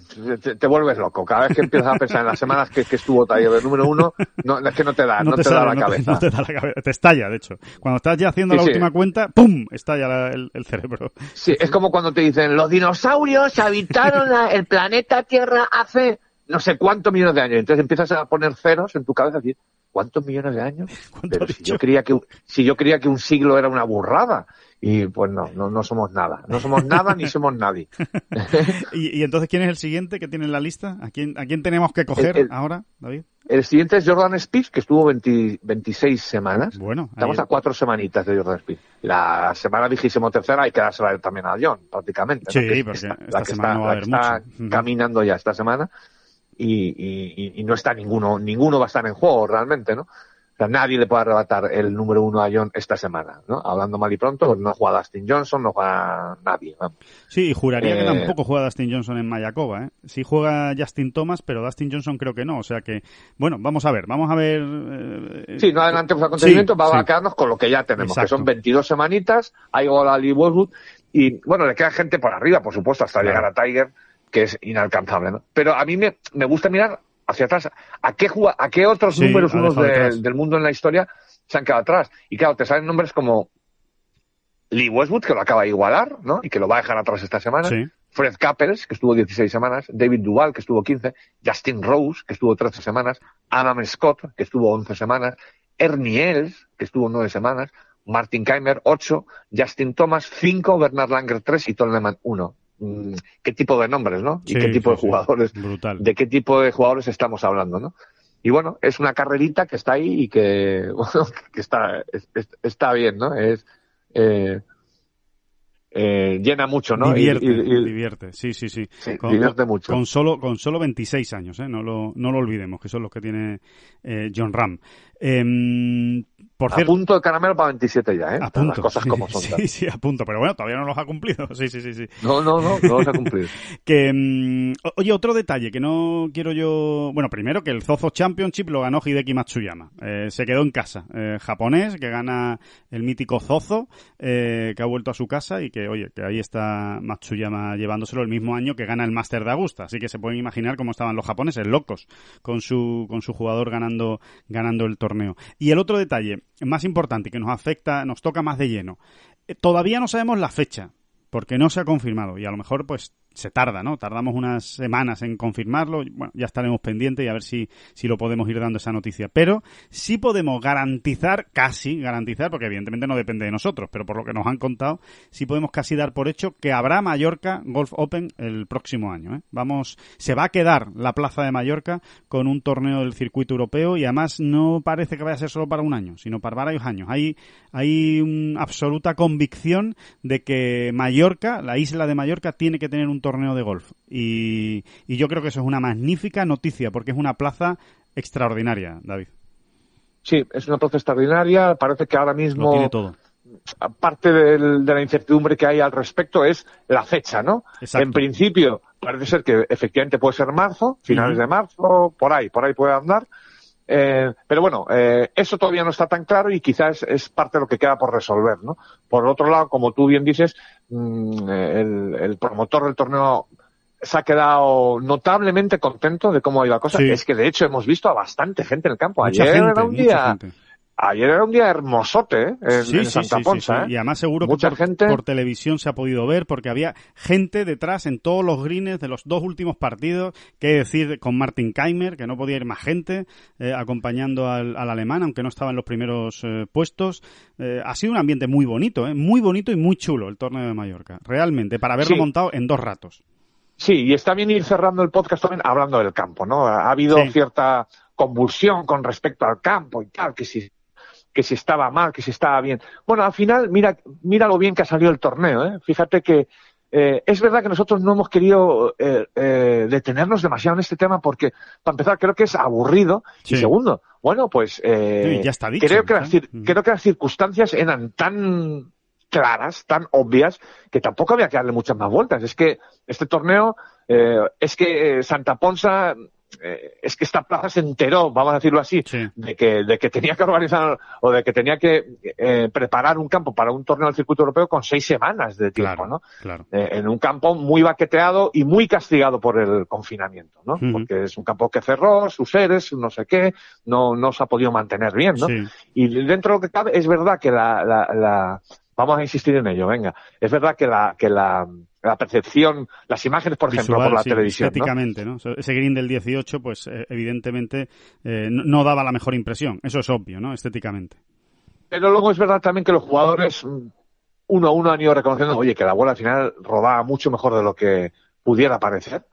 te, vuelves loco. Cada vez que empiezas a pensar en las semanas que, estuvo Taller número uno, no, es que no te da, no, te, da la cabeza. no te da la cabeza, te estalla, de hecho. Cuando estás ya haciendo la última cuenta, ¡pum! estalla el, cerebro. Sí, es como cuando te dicen, los dinosaurios habitaron el planeta Tierra hace no sé cuántos millones de años. Entonces empiezas a poner ceros en tu cabeza y decir, ¿cuántos millones de años? Pero si yo, creía que, si yo creía que un siglo era una burrada y pues no, no, no somos nada. No somos nada ni somos nadie. ¿Y, entonces quién es el siguiente que tiene en la lista? ¿A quién, a quién tenemos que coger ahora, David? El siguiente es Jordan Speed, que estuvo 26 semanas. Bueno. Estamos a cuatro semanitas de Jordan Speed. La semana vigésimo tercera hay que dársela también a John, prácticamente. Sí, porque esta semana no va a haber está caminando ya esta semana. y, y, y no está ninguno, ninguno va a estar en juego realmente, ¿no? O sea, nadie le puede arrebatar el número uno a John esta semana, ¿no? Hablando mal y pronto, no juega Dustin Johnson, no juega nadie. ¿no? Sí, y juraría que Eh, tampoco juega Dustin Johnson en Mayakoba, ¿eh? Sí juega Justin Thomas, pero Dustin Johnson creo que no. O sea que, bueno, vamos a ver, vamos a ver. eh, Sí, no adelantemos el acontecimiento, sí, vamos sí. a quedarnos con lo que ya tenemos, que son 22 semanitas, hay gol a Lee Westwood, y bueno, le queda gente por arriba, por supuesto, hasta Claro. llegar a Tiger, que es inalcanzable, ¿no? Pero a mí me, me gusta mirar hacia atrás, a qué, a qué otros Sí, números unos de- del mundo en la historia se han quedado atrás. Y claro, te salen nombres como Lee Westwood, que lo acaba de igualar, ¿no? Y que lo va a dejar atrás esta semana. Sí. Fred Couples, que estuvo 16 semanas, David Duval, que estuvo 15, Justin Rose, que estuvo 13 semanas, Adam Scott, que estuvo 11 semanas, Ernie Els, que estuvo 9 semanas, Martin Keimer, 8, Justin Thomas, 5, Bernard Langer, 3 y Tom Lehman, 1. Mm, ¿Qué tipo de nombres, no? ¿Y qué tipo sí, de jugadores? Brutal. ¿De qué tipo de jugadores estamos hablando, no? Y bueno, es una carrerita que está ahí y que, bueno, que está, es- es- está bien, ¿no? Es, eh, eh, llena mucho, ¿no? Divierte, y- y- divierte, sí, sí, sí. Sí, divierte mucho. Con solo, con solo 26 años, ¿eh? no, lo, no lo olvidemos, que son los que tiene eh, John Ram. Em, por a cierto, punto de caramelo para 27 ya, ¿eh? a punto. Las cosas como son. Sí, sí, a punto, pero bueno, todavía no los ha cumplido. Sí, sí, sí, sí. No, no, no, no vas a cumplir. Que, o- oye, otro detalle que no quiero yo. Bueno, primero que el Zozo Championship lo ganó Hideki Matsuyama. Eh, se quedó en casa. Eh, japonés que gana el mítico Zozo, eh, que ha vuelto a su casa y que, oye, que ahí está Matsuyama llevándoselo el mismo año que gana el Master de Augusta. Así que se pueden imaginar cómo estaban los japoneses, locos, con su, con su jugador ganando, ganando el torneo. Y el otro detalle, más importante, que nos afecta, nos toca más de lleno. Eh, todavía no sabemos la fecha porque no se ha confirmado y a lo mejor pues se tarda, ¿no? Tardamos unas semanas en confirmarlo, bueno, ya estaremos pendientes y a ver si, si lo podemos ir dando esa noticia. Pero sí podemos garantizar, casi garantizar, porque evidentemente no depende de nosotros, pero por lo que nos han contado, sí podemos casi dar por hecho que habrá Mallorca Golf Open el próximo año, ¿eh? Vamos, se va a quedar la plaza de Mallorca con un torneo del circuito europeo y además no parece que vaya a ser solo para un año, sino para varios años. Hay, hay una absoluta convicción de que Mallorca, la isla de Mallorca, tiene que tener un torneo de golf. Y, y yo creo que eso es una magnífica noticia, porque es una plaza extraordinaria, David. Sí, es una plaza extraordinaria. Parece que ahora Lo mismo, tiene todo. aparte del- de la incertidumbre que hay al respecto, es la fecha, ¿no? Exacto. En principio, parece ser que efectivamente puede ser marzo, finales de marzo, por ahí, por ahí puede andar. Eh, pero bueno, eh, eso todavía no está tan claro y quizás es parte de lo que queda por resolver, ¿no? Por otro lado, como tú bien dices, el, el promotor del torneo se ha quedado notablemente contento de cómo ha ido la cosa. Sí. Es que de hecho hemos visto a bastante gente en el campo. Mucha Ayer gente, era un día. Ayer era un día hermosote ¿eh? en, Sí, en sí, Santa sí, Ponsa. ¿eh? Y además seguro Mucha que por, gente- por televisión se ha podido ver porque había gente detrás en todos los greens de los dos últimos partidos, que decir con Martin Keimer, que no podía ir más gente eh, acompañando al, al alemán, aunque no estaba en los primeros puestos. Ha sido un ambiente muy bonito, ¿eh? muy bonito y muy chulo el torneo de Mallorca, realmente, para haberlo montado en dos ratos. Sí, y está bien ir cerrando el podcast también hablando del campo, ¿no? Ha habido cierta convulsión con respecto al campo y tal, que si, que si estaba mal, que si estaba bien. Bueno, al final, mira, mira lo bien que ha salido el torneo, ¿eh? Fíjate que eh, es verdad que nosotros no hemos querido eh, eh, detenernos demasiado en este tema porque, para empezar, creo que es aburrido. Sí. Y segundo, bueno, pues eh, Sí, ya está dicho, creo, que las, creo que las circunstancias eran tan claras, tan obvias, que tampoco había que darle muchas más vueltas. Es que este torneo, eh, es que Santa Ponsa, eh, es que esta plaza se enteró, vamos a decirlo así, Sí. de que, de que tenía que organizar o de que tenía que eh, preparar un campo para un torneo del circuito europeo con seis semanas de tiempo, Claro, ¿no? claro. Eh, en un campo muy baqueteado y muy castigado por el confinamiento, ¿no? Porque es un campo que cerró, sus seres, no sé qué, no, no se ha podido mantener bien, ¿no? Sí. Y dentro de lo que cabe, es verdad que la, la, la- vamos a insistir en ello, venga, es verdad que la, que la, la percepción, las imágenes, por ejemplo, por la sí, televisión, estéticamente, ¿no? Ese green del 18, pues eh, evidentemente eh, no, no daba la mejor impresión. Eso es obvio, ¿no? Estéticamente. Pero luego es verdad también que los jugadores, mm, uno a uno han ido reconociendo, oye, que la bola al final rodaba mucho mejor de lo que pudiera parecer.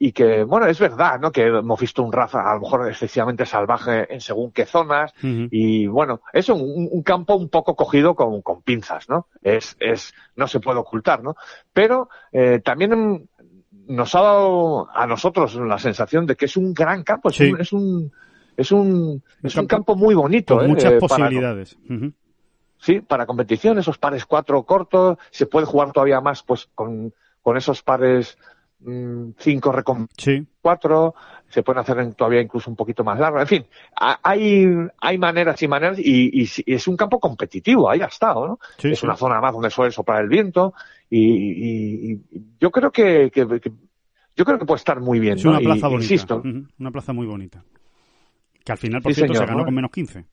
Y que, bueno, es verdad, ¿no? Que hemos visto un Rafa a lo mejor excesivamente salvaje en según qué zonas. Y bueno, es un, un campo un poco cogido con, con pinzas, ¿no? Es, es, no se puede ocultar, ¿no? Pero eh, también mm, nos ha dado a nosotros la sensación de que es un gran campo, es, un, es un, es un, es un campo, muy bonito. Con ¿eh? muchas Para- posibilidades. Sí, para competición, esos pares cuatro cortos, se puede jugar todavía más pues con, con esos pares mm, cinco recon Sí, cuatro, se pueden hacer en- todavía incluso un poquito más largo. En fin, ha- hay, hay maneras y maneras y, y es un campo competitivo, ahí ha estado, ¿no? sí, es sí. una zona más donde suele soplar el viento y, y- y yo creo que, que- que- yo creo que puede estar muy bien. Es ¿no? una plaza bonita. Insisto, Una plaza muy bonita. Que al final, por Sí, cierto, se ganó ¿no? con menos 15.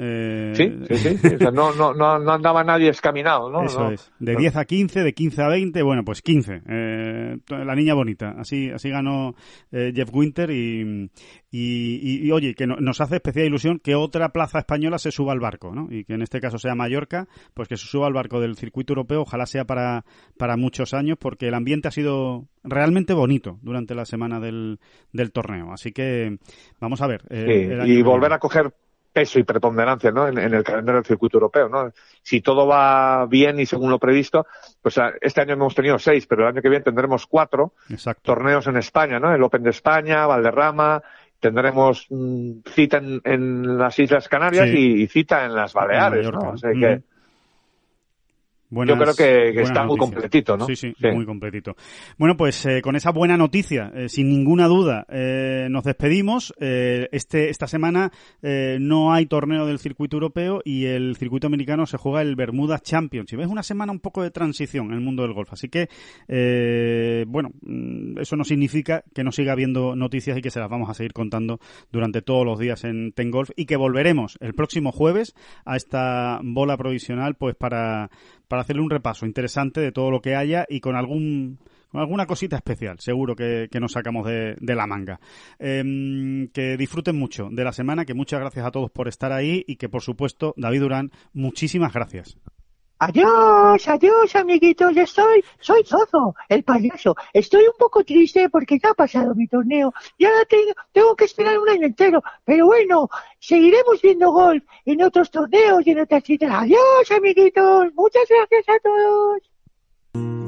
Eh, sí, sí, sí, sí, o sea, no, no, no, andaba nadie escaminado, ¿no? Eso No. es. De no. 10 a 15, de 15 a 20, bueno, pues 15. Eh, la niña bonita. Así, así ganó eh, Jeff Winter y, y, y- y, oye, que no- nos hace especial ilusión que otra plaza española se suba al barco, ¿no? Y que en este caso sea Mallorca, pues que se suba al barco del circuito europeo, ojalá sea para, para muchos años, porque el ambiente ha sido realmente bonito durante la semana del, del torneo. Así que vamos a ver. eh, Sí, y volver a coger peso y preponderancia ¿no? en, en el calendario del circuito europeo. ¿no? Si todo va bien y según lo previsto, pues ah, este año hemos tenido seis, pero el año que viene tendremos cuatro Exacto. torneos en España, ¿no? El Open de España, Valderrama, tendremos mm, cita en, en las Islas Canarias Sí. y, y cita en las Baleares. ¿no? O sea que Ujú. Buenas- yo creo que, está muy completito, ¿no? Sí, sí, Sí. muy completito. Bueno, pues eh, con esa buena noticia, eh, sin ninguna duda, eh, nos despedimos. Eh, este Esta semana eh, no hay torneo del circuito europeo y el circuito americano se juega el Bermuda Championship. Es una semana un poco de transición en el mundo del golf. Así que, eh, bueno, mm, eso no significa que no siga habiendo noticias y que se las vamos a seguir contando durante todos los días en Ten Golf y que volveremos el próximo jueves a esta bola provisional pues para, para hacerle un repaso interesante de todo lo que haya y con algún con alguna cosita especial, seguro que, nos sacamos de, de la manga. Em, que disfruten mucho de la semana, que muchas gracias a todos por estar ahí y que por supuesto, David Durán, muchísimas gracias. Adiós, adiós, amiguitos. Estoy, soy Zozo, el payaso. Estoy un poco triste porque ya ha pasado mi torneo. Ya tengo, tengo que esperar un año entero. Pero bueno, seguiremos viendo golf en otros torneos y en otras citas. Adiós, amiguitos. Muchas gracias a todos.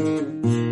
Thank you.